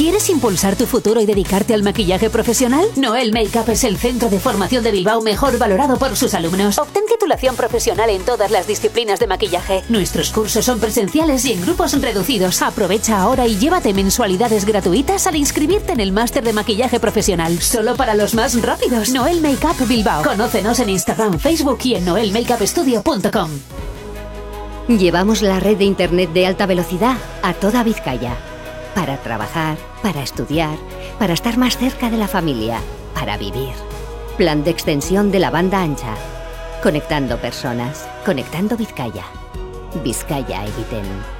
¿Quieres impulsar tu futuro y dedicarte al maquillaje profesional? Noel Makeup es el centro de formación de Bilbao mejor valorado por sus alumnos. Obtén titulación profesional en todas las disciplinas de maquillaje. Nuestros cursos son presenciales y en grupos reducidos. Aprovecha ahora y llévate mensualidades gratuitas al inscribirte en el máster de maquillaje profesional. Solo para los más rápidos. Noel Makeup Bilbao. Conócenos en Instagram, Facebook y en noelmakeupstudio.com. Llevamos la red de Internet de alta velocidad a toda Vizcaya. Para trabajar, para estudiar, para estar más cerca de la familia, para vivir. Plan de extensión de la banda ancha. Conectando personas, conectando Vizcaya. Vizcaya Eviten.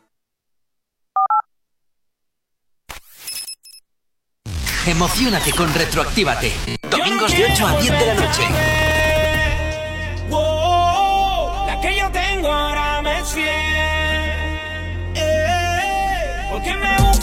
Emocionate con Retroactívate. Domingos de 8 a 10 de la noche. La que yo tengo ahora me es fiel. Eh, porque me busca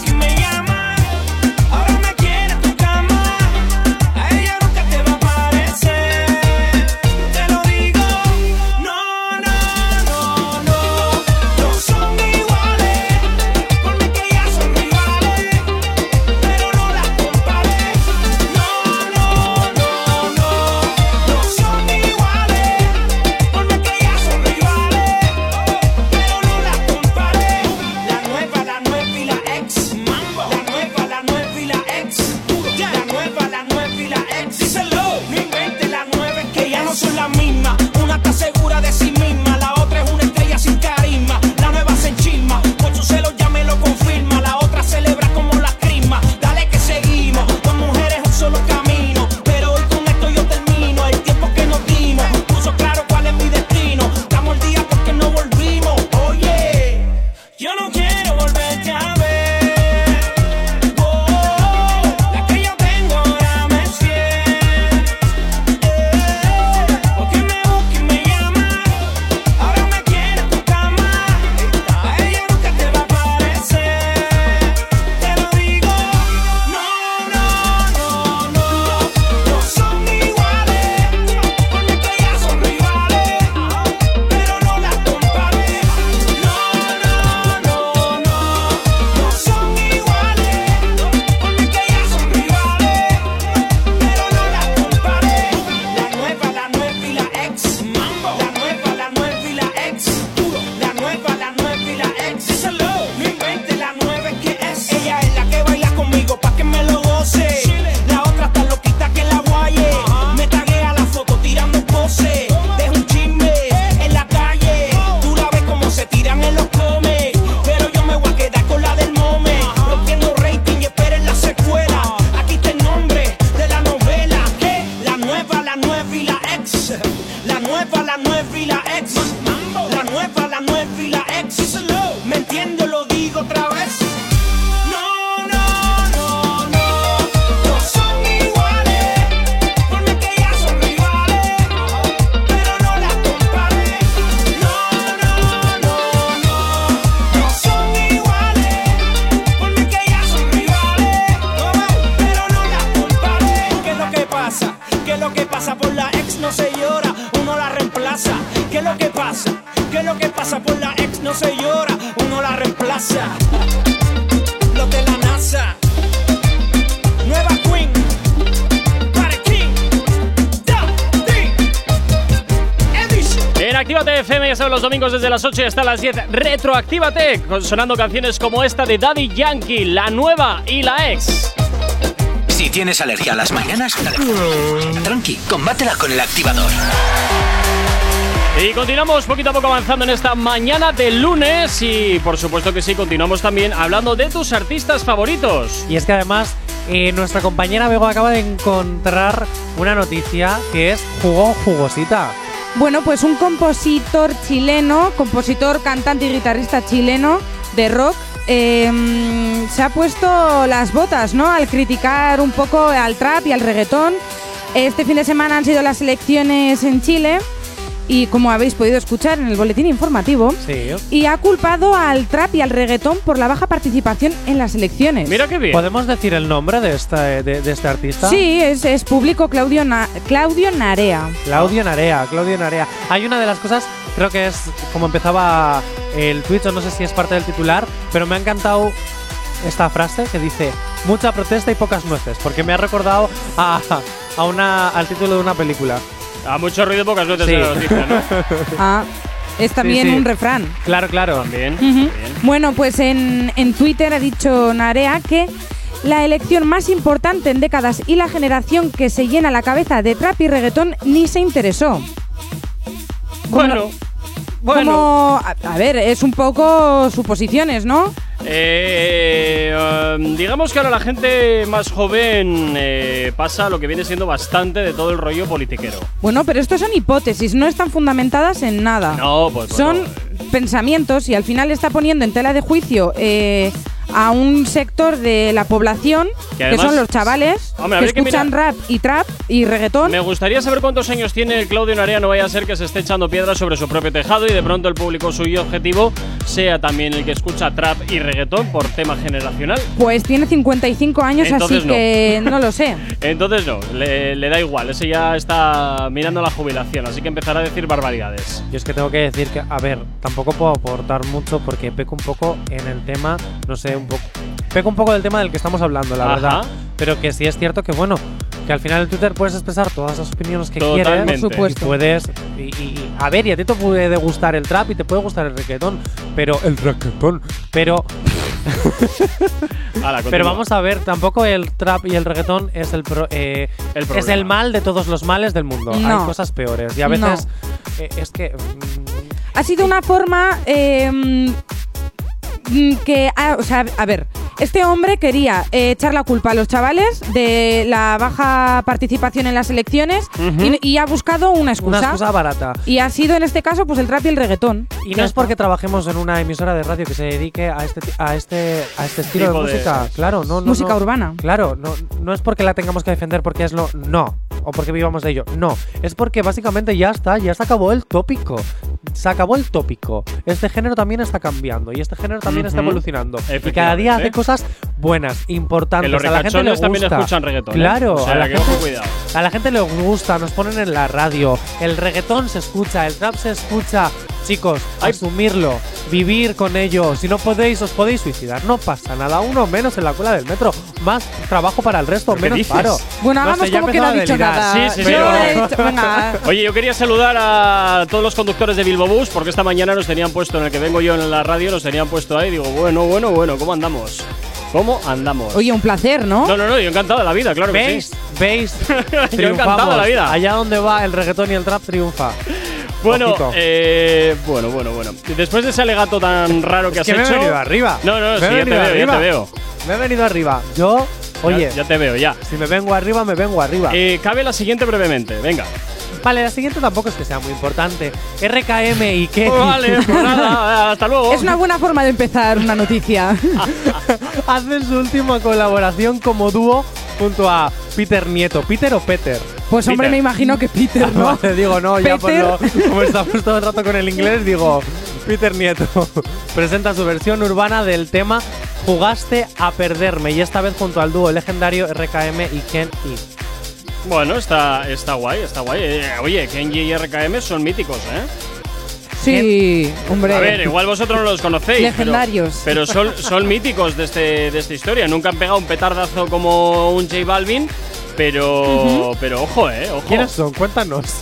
las 8 hasta las 10. Retroactívate, sonando canciones como esta de Daddy Yankee, la nueva y la ex. Si tienes alergia a las mañanas, tranqui, combátela con el activador. Y continuamos poquito a poco avanzando en esta mañana de lunes y por supuesto que sí, continuamos también hablando de tus artistas favoritos. Y es que además eh, nuestra compañera Bego acaba de encontrar una noticia que es jugó jugosita. Bueno, pues un compositor chileno, compositor, cantante y guitarrista chileno de rock, eh, se ha puesto las botas, ¿no? Al criticar un poco al trap y al reggaetón. Este fin de semana han sido las elecciones en Chile y como habéis podido escuchar en el boletín informativo, Sí. y ha culpado al trap y al reggaetón por la baja participación en las elecciones. Mira qué bien. ¿Podemos decir el nombre de, esta, de, de este artista? Sí, es, es público Claudio, Na- Claudio Narea. Claudio Narea, Claudio Narea. Hay una de las cosas, creo que es como empezaba el tweet, o no sé si es parte del titular, pero me ha encantado esta frase que dice mucha protesta y pocas nueces, porque me ha recordado a, a una, al título de una película. A mucho ruido, pocas veces Sí. se lo dicen, ¿no? Ah, es también Sí, sí. un refrán. Claro, claro. También. Bueno, pues en, en Twitter ha dicho Narea que la elección más importante en décadas y la generación que se llena la cabeza de trap y reggaetón ni se interesó. Bueno, bueno. Como, a, a ver, es un poco suposiciones, ¿no? Eh, um, digamos que ahora la gente más joven eh, pasa lo que viene siendo bastante de todo el rollo politiquero. Bueno, pero esto son hipótesis, no están fundamentadas en nada. No, pues, pues son no. pensamientos y al final está poniendo en tela de juicio eh, a un sector de la población Que son los chavales Hombre, que escuchan rap y trap y reggaetón. Me gustaría saber cuántos años tiene Claudio Narea, no vaya a ser que se esté echando piedras sobre su propio tejado y de pronto el público suyo objetivo sea también el que escucha trap y reggaetón por tema generacional. Pues tiene 55 años, Entonces así no. que no lo sé. Entonces no, le, le da igual, ese ya está mirando la jubilación, así que empezará a decir barbaridades. Yo es que tengo que decir que, a ver, tampoco puedo aportar mucho porque peco un poco en el tema, no sé, un poco. Peco un poco del tema del que estamos hablando, la Ajá. verdad. Pero que sí es cierto que, bueno, que al final en Twitter puedes expresar todas las opiniones que Totalmente. quieres. Por supuesto. Y puedes. Y, y- a ver, y a ti te puede gustar el trap y te puede gustar el reggaetón. Pero. El reggaetón. Pero. Ala, Pero vamos a ver, tampoco el trap y el reggaetón es el, pro- eh, El es el mal de todos los males del mundo. No. Hay cosas peores. Y a No. veces eh, es que. mm, Ha sido una forma eh, mm, que, ah, o sea, a ver, este hombre quería eh, echar la culpa a los chavales de la baja participación en las elecciones Ujú. y, y ha buscado una excusa. una excusa barata. Y ha sido en este caso pues el trap y el reggaetón. Y no es porque trabajemos en una emisora de radio que se dedique a este a este a este estilo de música. Claro, no, no Música no. urbana. Claro, no, no es porque la tengamos que defender porque es lo no o porque vivamos de ello. No, es porque básicamente ya está, ya se acabó el tópico. Se acabó el tópico. Este género también está cambiando y este género también está evolucionando. Y cada día hace cosas buenas, importantes. Que los a la gente le ricachones también gusta. escuchan reggaetón, ¿eh? Claro, O sea, a la gente, cuidado. a la gente le gusta, nos ponen en la radio. El reggaetón se escucha, el trap se escucha. Chicos, asumirlo, vivir con ello. Si no podéis, os podéis suicidar. No pasa nada. Uno menos en la cola del metro. Más trabajo para el resto, ¿Qué menos dices? paro. Bueno, No hagamos sé, ya como que no ha dicho nada. Sí, sí, sí, Yo no. dicho- venga. Oye, yo quería saludar a todos los conductores de Bilbo Bus porque esta mañana nos tenían puesto, en el que vengo yo en la radio, nos tenían puesto ahí. Digo, bueno, bueno, bueno, ¿cómo andamos? ¿Cómo andamos? Oye, un placer, ¿no? No, no, no, yo encantado de la vida, claro que sí. ¿Veis? Yo encantado de la vida. Allá donde va el reggaetón y el trap triunfa. Bueno, eh, bueno, bueno, bueno. Después de ese alegato tan raro que Es has que me he hecho. venido arriba. No, no, Me sí, ya te veo, ya arriba. te veo. Me he venido arriba. Yo, oye, Ya, ya te veo, ya. si me vengo arriba, me vengo arriba. Eh, cabe la siguiente brevemente, venga. Vale, la siguiente tampoco es que sea muy importante. RKM y qué. Vale, pues nada, hasta luego. Es una buena forma de empezar una noticia. Hacen su última colaboración como dúo junto a Peter Nieto. ¿Peter o Peter? Pues hombre, Peter. me imagino que Peter, ¿no? Vale, digo, no, ya por lo, como estamos todo el rato con el inglés, digo, Peter Nieto presenta su versión urbana del tema Jugaste a perderme y esta vez junto al dúo legendario RKM y Ken E. Bueno, está, está guay, está guay. Eh, oye, Kenji y RKM son míticos, ¿eh? Sí, hombre. A ver, igual vosotros no los conocéis. Legendarios. Pero, son, son míticos de, este, de esta historia. Nunca han pegado un petardazo como un J Balvin. Pero, pero ojo, eh, ojo. ¿Quiénes son? Cuéntanos.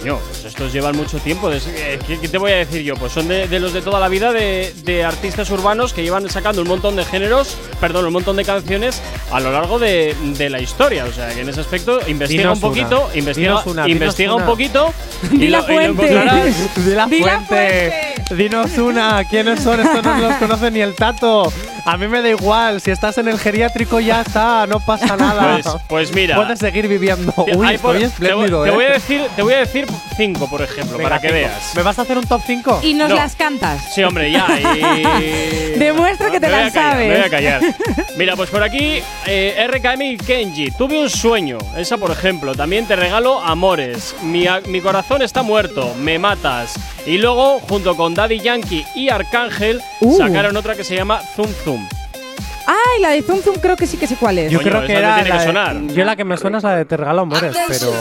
Coño, estos llevan mucho tiempo. Eh, ¿Qué, te voy a decir yo? Pues son de, de los de toda la vida de, de artistas urbanos que llevan sacando un montón de géneros, perdón, un montón de canciones a lo largo de, de la historia. O sea, que en ese aspecto investiga Dinos un poquito, una. investiga, una, investiga un poquito Di y la fuente. Di la fuente. Dinos una. ¿Quiénes son? Estos no los conoce ni el tato. A mí me da igual. Si estás en el geriátrico ya está. No pasa nada. Pues, pues mira. Puedes seguir viviendo. te- Uy, hay por- estoy te, voy- espléndido, te eh. voy a decir, te voy a decir cinco, por ejemplo, Venga, para que cinco. veas. ¿Me vas a hacer un top 5? Y nos No. las cantas. Sí, hombre, ya. y- Demuestra que te las sabes. Me voy a callar. Mira, pues por aquí, eh, RKM y Kenji. Tuve un sueño. Esa, por ejemplo. También te regalo amores. Mi, a- mi corazón está muerto. Me matas. Y luego, junto con Daddy Yankee y Arcángel, Uh. sacaron otra que se llama Zum Zum. Ay, la de Zum Zum creo que sí que sé cuál es. Yo Coño, creo que esa te era. tiene la que de- sonar. yo la que me suena es la de Te regalo amores, pero.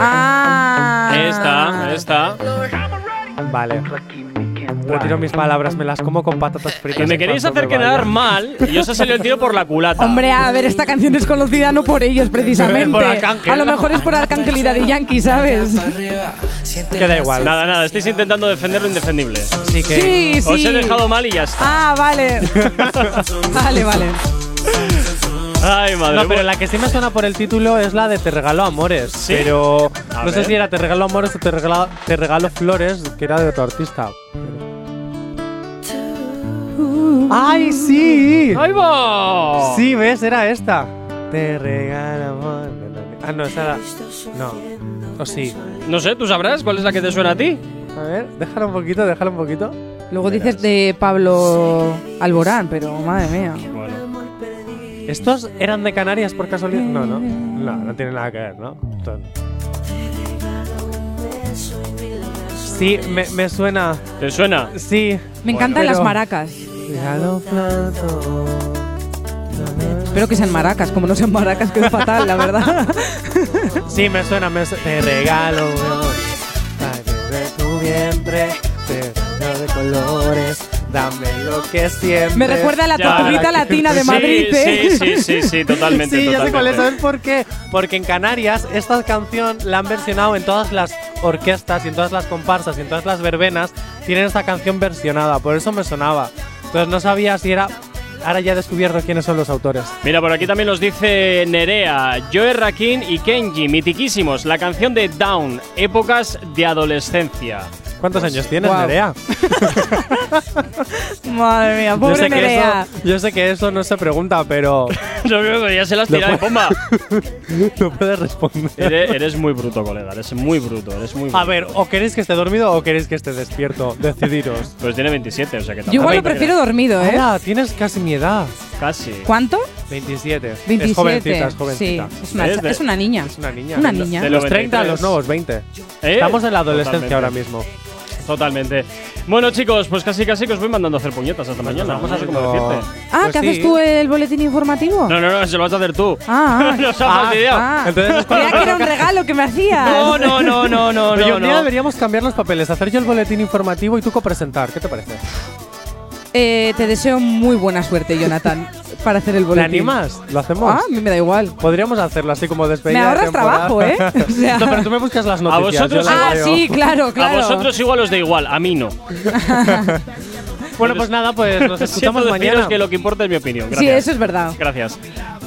Ah. Esta, esta. Vale. Retiro mis palabras, me las como con patatas fritas. Que me queréis hacer me quedar mal y os ha salido el tiro por la culata. Hombre, a ver, esta canción es conocida no por ellos precisamente. Por Arcángel. A lo mejor es por Arcángel y Daddy Yankee, ¿sabes? Queda igual. Nada, nada, estáis intentando defender lo indefendible. Así que. Sí, sí. Os he dejado mal y ya está. Ah, vale. vale, vale. Ay, madre No, pero la que sí me suena por el título es la de Te regalo amores. ¿Sí? Pero A no sé si era Te regalo amores o Te regalo, te regalo flores, que era de otro artista. ¡Ay, sí! ¡Ahí va! Sí, ¿ves? Era esta. Te regalo amor. Ah, no, esa era. No. O sí. No sé, ¿tú sabrás cuál es la que te suena a ti? A ver, déjalo un poquito, déjalo un poquito. Luego dices de Pablo Alborán, pero madre mía. Bueno. ¿Estos eran de Canarias por casualidad? No, no. No, no tiene nada que ver, ¿no? Entonces- Sí, me, me suena. ¿Te suena? Sí. Me encantan las maracas. Regalo plato. Espero que sean maracas, como no sean maracas, que es fatal, la verdad. Sí, me suena, me su- Te regalo de tu vientre. Te regalo de colores. Dame lo que siempre. Me recuerda a la tortuguita latina de Sí, Madrid, ¿eh? Sí, sí, sí, sí, totalmente. Sí, ya sé cuál es. totalmente. ¿Sabes por qué? Porque en Canarias esta canción la han versionado en todas las orquestas y en todas las comparsas y en todas las verbenas. Tienen esta canción versionada, por eso me sonaba. Entonces no sabía si era. Ahora ya he descubierto quiénes son los autores. Mira, por aquí también nos dice Nerea, Joe Rakin y Kenji, mitiquísimos. La canción de Down, épocas de adolescencia. ¿Cuántos años tienes, Guau. Nerea? Madre mía, Yo pobre sé, que Nerea. eso, yo sé que eso no se pregunta, pero Yo creo que ya se las Lo tira de pomba. no puedes responder. Eres, eres muy bruto, colega. Eres muy bruto. Eres muy bruto. A ver, o queréis que esté dormido o queréis que esté despierto. Decidiros. Pues tiene 27, o sea que Yo igual lo tampoco- prefiero dormido, ¿eh? Ahora, tienes casi mi edad. Casi. ¿Cuánto? 27. 27. Es jovencita, es jovencita. Sí, es una. De- es una niña. Es una niña. Una De- niña. De De los 30 a 93. los nuevos 20. ¿Eh? Estamos en la adolescencia Totalmente. ahora mismo. Totalmente. Bueno, chicos, pues casi casi que os voy mandando a hacer puñetas hasta mañana. vamos No sé cómo decirte. Ah, Pues ¿qué sí. haces tú el boletín informativo? No, no, no, se lo vas a hacer tú. Ah, ah. Nos ha Ah, fastidiado. Ah, Entonces creía que era un regalo que me hacías. No, no, no, no, no, Oye, no, un día no. deberíamos cambiar los papeles, hacer yo el boletín informativo y tú copresentar. ¿Qué te parece? Eh, te deseo muy buena suerte, Jonathan, para hacer el ¿Te boletín. animas? ¿Lo hacemos? Ah, a mí me da igual. Podríamos hacerlo así como despedida. Me ahorras trabajo, ¿eh? O sea- no, pero tú me buscas las noticias. vosotros- yo las Ah, sí, claro, claro. A vosotros igual os da igual, a mí no. Bueno, pues nada, pues nos escuchamos mañana. que lo que importa es mi opinión. Sí, Gracias. eso es verdad. Gracias.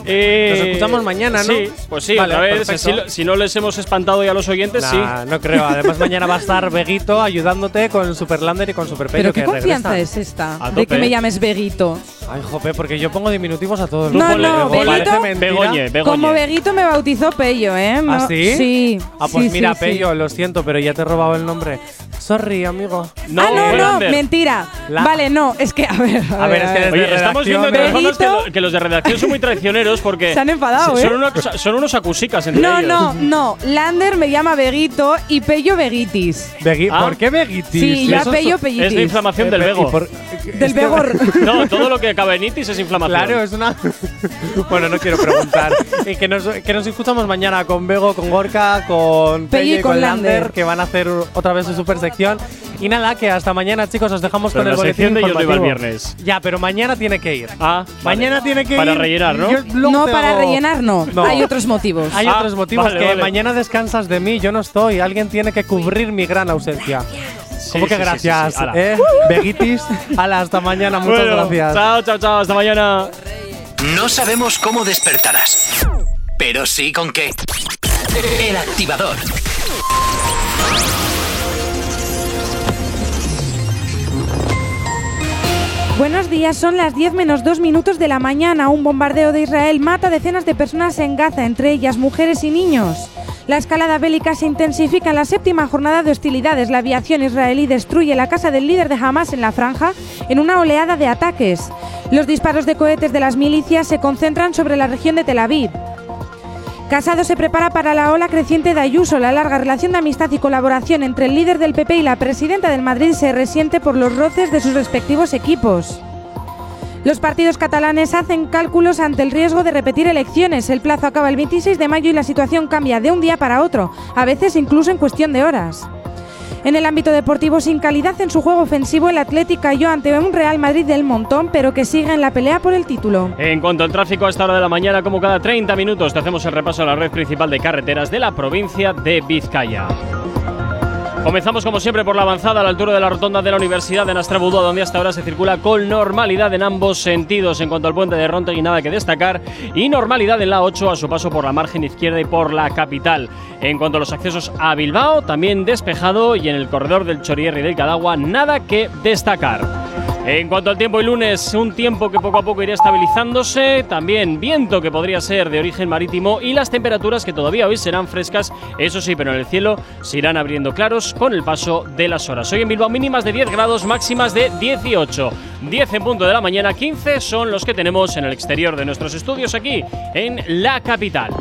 Eh, Nos escuchamos mañana, ¿no? Sí, pues sí, Vale, a ver, si, si no les hemos espantado ya a los oyentes, sí. No creo. Además, mañana va a estar Veguito ayudándote con Superlander y con Superpello. Pero qué que confianza es esta de que me llames Veguito. Ay, jope, porque yo pongo diminutivos a todos. No, no, mentira. Begoñe, Begoñe. Como Veguito me bautizó Pello, ¿eh? ¿Ah, sí? Sí. Ah, pues sí, mira, sí, sí. Pello, lo siento, pero ya te he robado el nombre. Sorry, amigo. No, ah, no, no, Lander. mentira. La- Vale, no, es que, a ver. A ver, es que desde Oye, estamos viendo formas que, los de redacción son muy traicioneros porque. Se han enfadado, son ¿eh? Unos, son unos acusicas entre No, ellos. no, no. Lander me llama Veguito y Pello Veguitis. Begui- Ah. ¿Por qué Vegitis? Sí, yo Pello Es de Pellitis. inflamación del Eh, vego. y por- Del Vegor. No, todo lo que acaba en itis es inflamación. Claro, es una. bueno, no quiero preguntar. Y que, nos, que nos escuchamos mañana con Bego, con Gorka, con Pello y con con Lander, Lander. que van a hacer otra vez su super sección. Y nada, que hasta mañana, chicos, os dejamos Pero con el boletín de Yo iba el viernes. Ya, pero mañana tiene que ir. Ah, Mañana vale. tiene que Para ir. rellenar, ¿no? Yo No, para rellenar no. No. Hay otros motivos. Hay Ah, otros motivos vale, que vale. mañana descansas de mí, yo no estoy. Alguien tiene que cubrir mi gran ausencia. Sí, ¿Cómo que sí, sí, sí, gracias? sí. Ala. ¿eh? Veguitis. Hala, hasta mañana. Muchas Bueno, gracias. Chao, chao, chao. Hasta mañana. No sabemos cómo despertarás, pero sí con qué. El activador. Buenos días, son las 10 menos 2 minutos de la mañana. Un bombardeo de Israel mata decenas de personas en Gaza, entre ellas mujeres y niños. La escalada bélica se intensifica en la séptima jornada de hostilidades. La aviación israelí destruye la casa del líder de Hamas en la franja en una oleada de ataques. Los disparos de cohetes de las milicias se concentran sobre la región de Tel Aviv. Casado se prepara para la ola creciente de Ayuso. La larga relación de amistad y colaboración entre el líder del PP y la presidenta del Madrid se resiente por los roces de sus respectivos equipos. Los partidos catalanes hacen cálculos ante el riesgo de repetir elecciones. El plazo acaba el 26 de mayo y la situación cambia de un día para otro, a veces incluso en cuestión de horas. En el ámbito deportivo, sin calidad en su juego ofensivo, el Atlético cayó ante un Real Madrid del montón, pero que sigue en la pelea por el título. En cuanto al tráfico a esta hora de la mañana, como cada 30 minutos, te hacemos el repaso a la red principal de carreteras de la provincia de Vizcaya. Comenzamos como siempre por la avanzada a la altura de la rotonda de la Universidad de Nastrabudúa, donde hasta ahora se circula con normalidad en ambos sentidos. En cuanto al puente de Rontegui, nada que destacar. Y normalidad en la 8 a su paso por la margen izquierda y por la capital. En cuanto a los accesos a Bilbao, también despejado. Y en el corredor del Chorierri y del Cadagua, nada que destacar. En cuanto al tiempo, el lunes, un tiempo que poco a poco iría estabilizándose, también viento que podría ser de origen marítimo y las temperaturas que todavía hoy serán frescas, eso sí, pero en el cielo se irán abriendo claros con el paso de las horas. Hoy en Bilbao mínimas de 10 grados, máximas de 18. 10 en punto de la mañana, 15 son los que tenemos en el exterior de nuestros estudios aquí en la capital.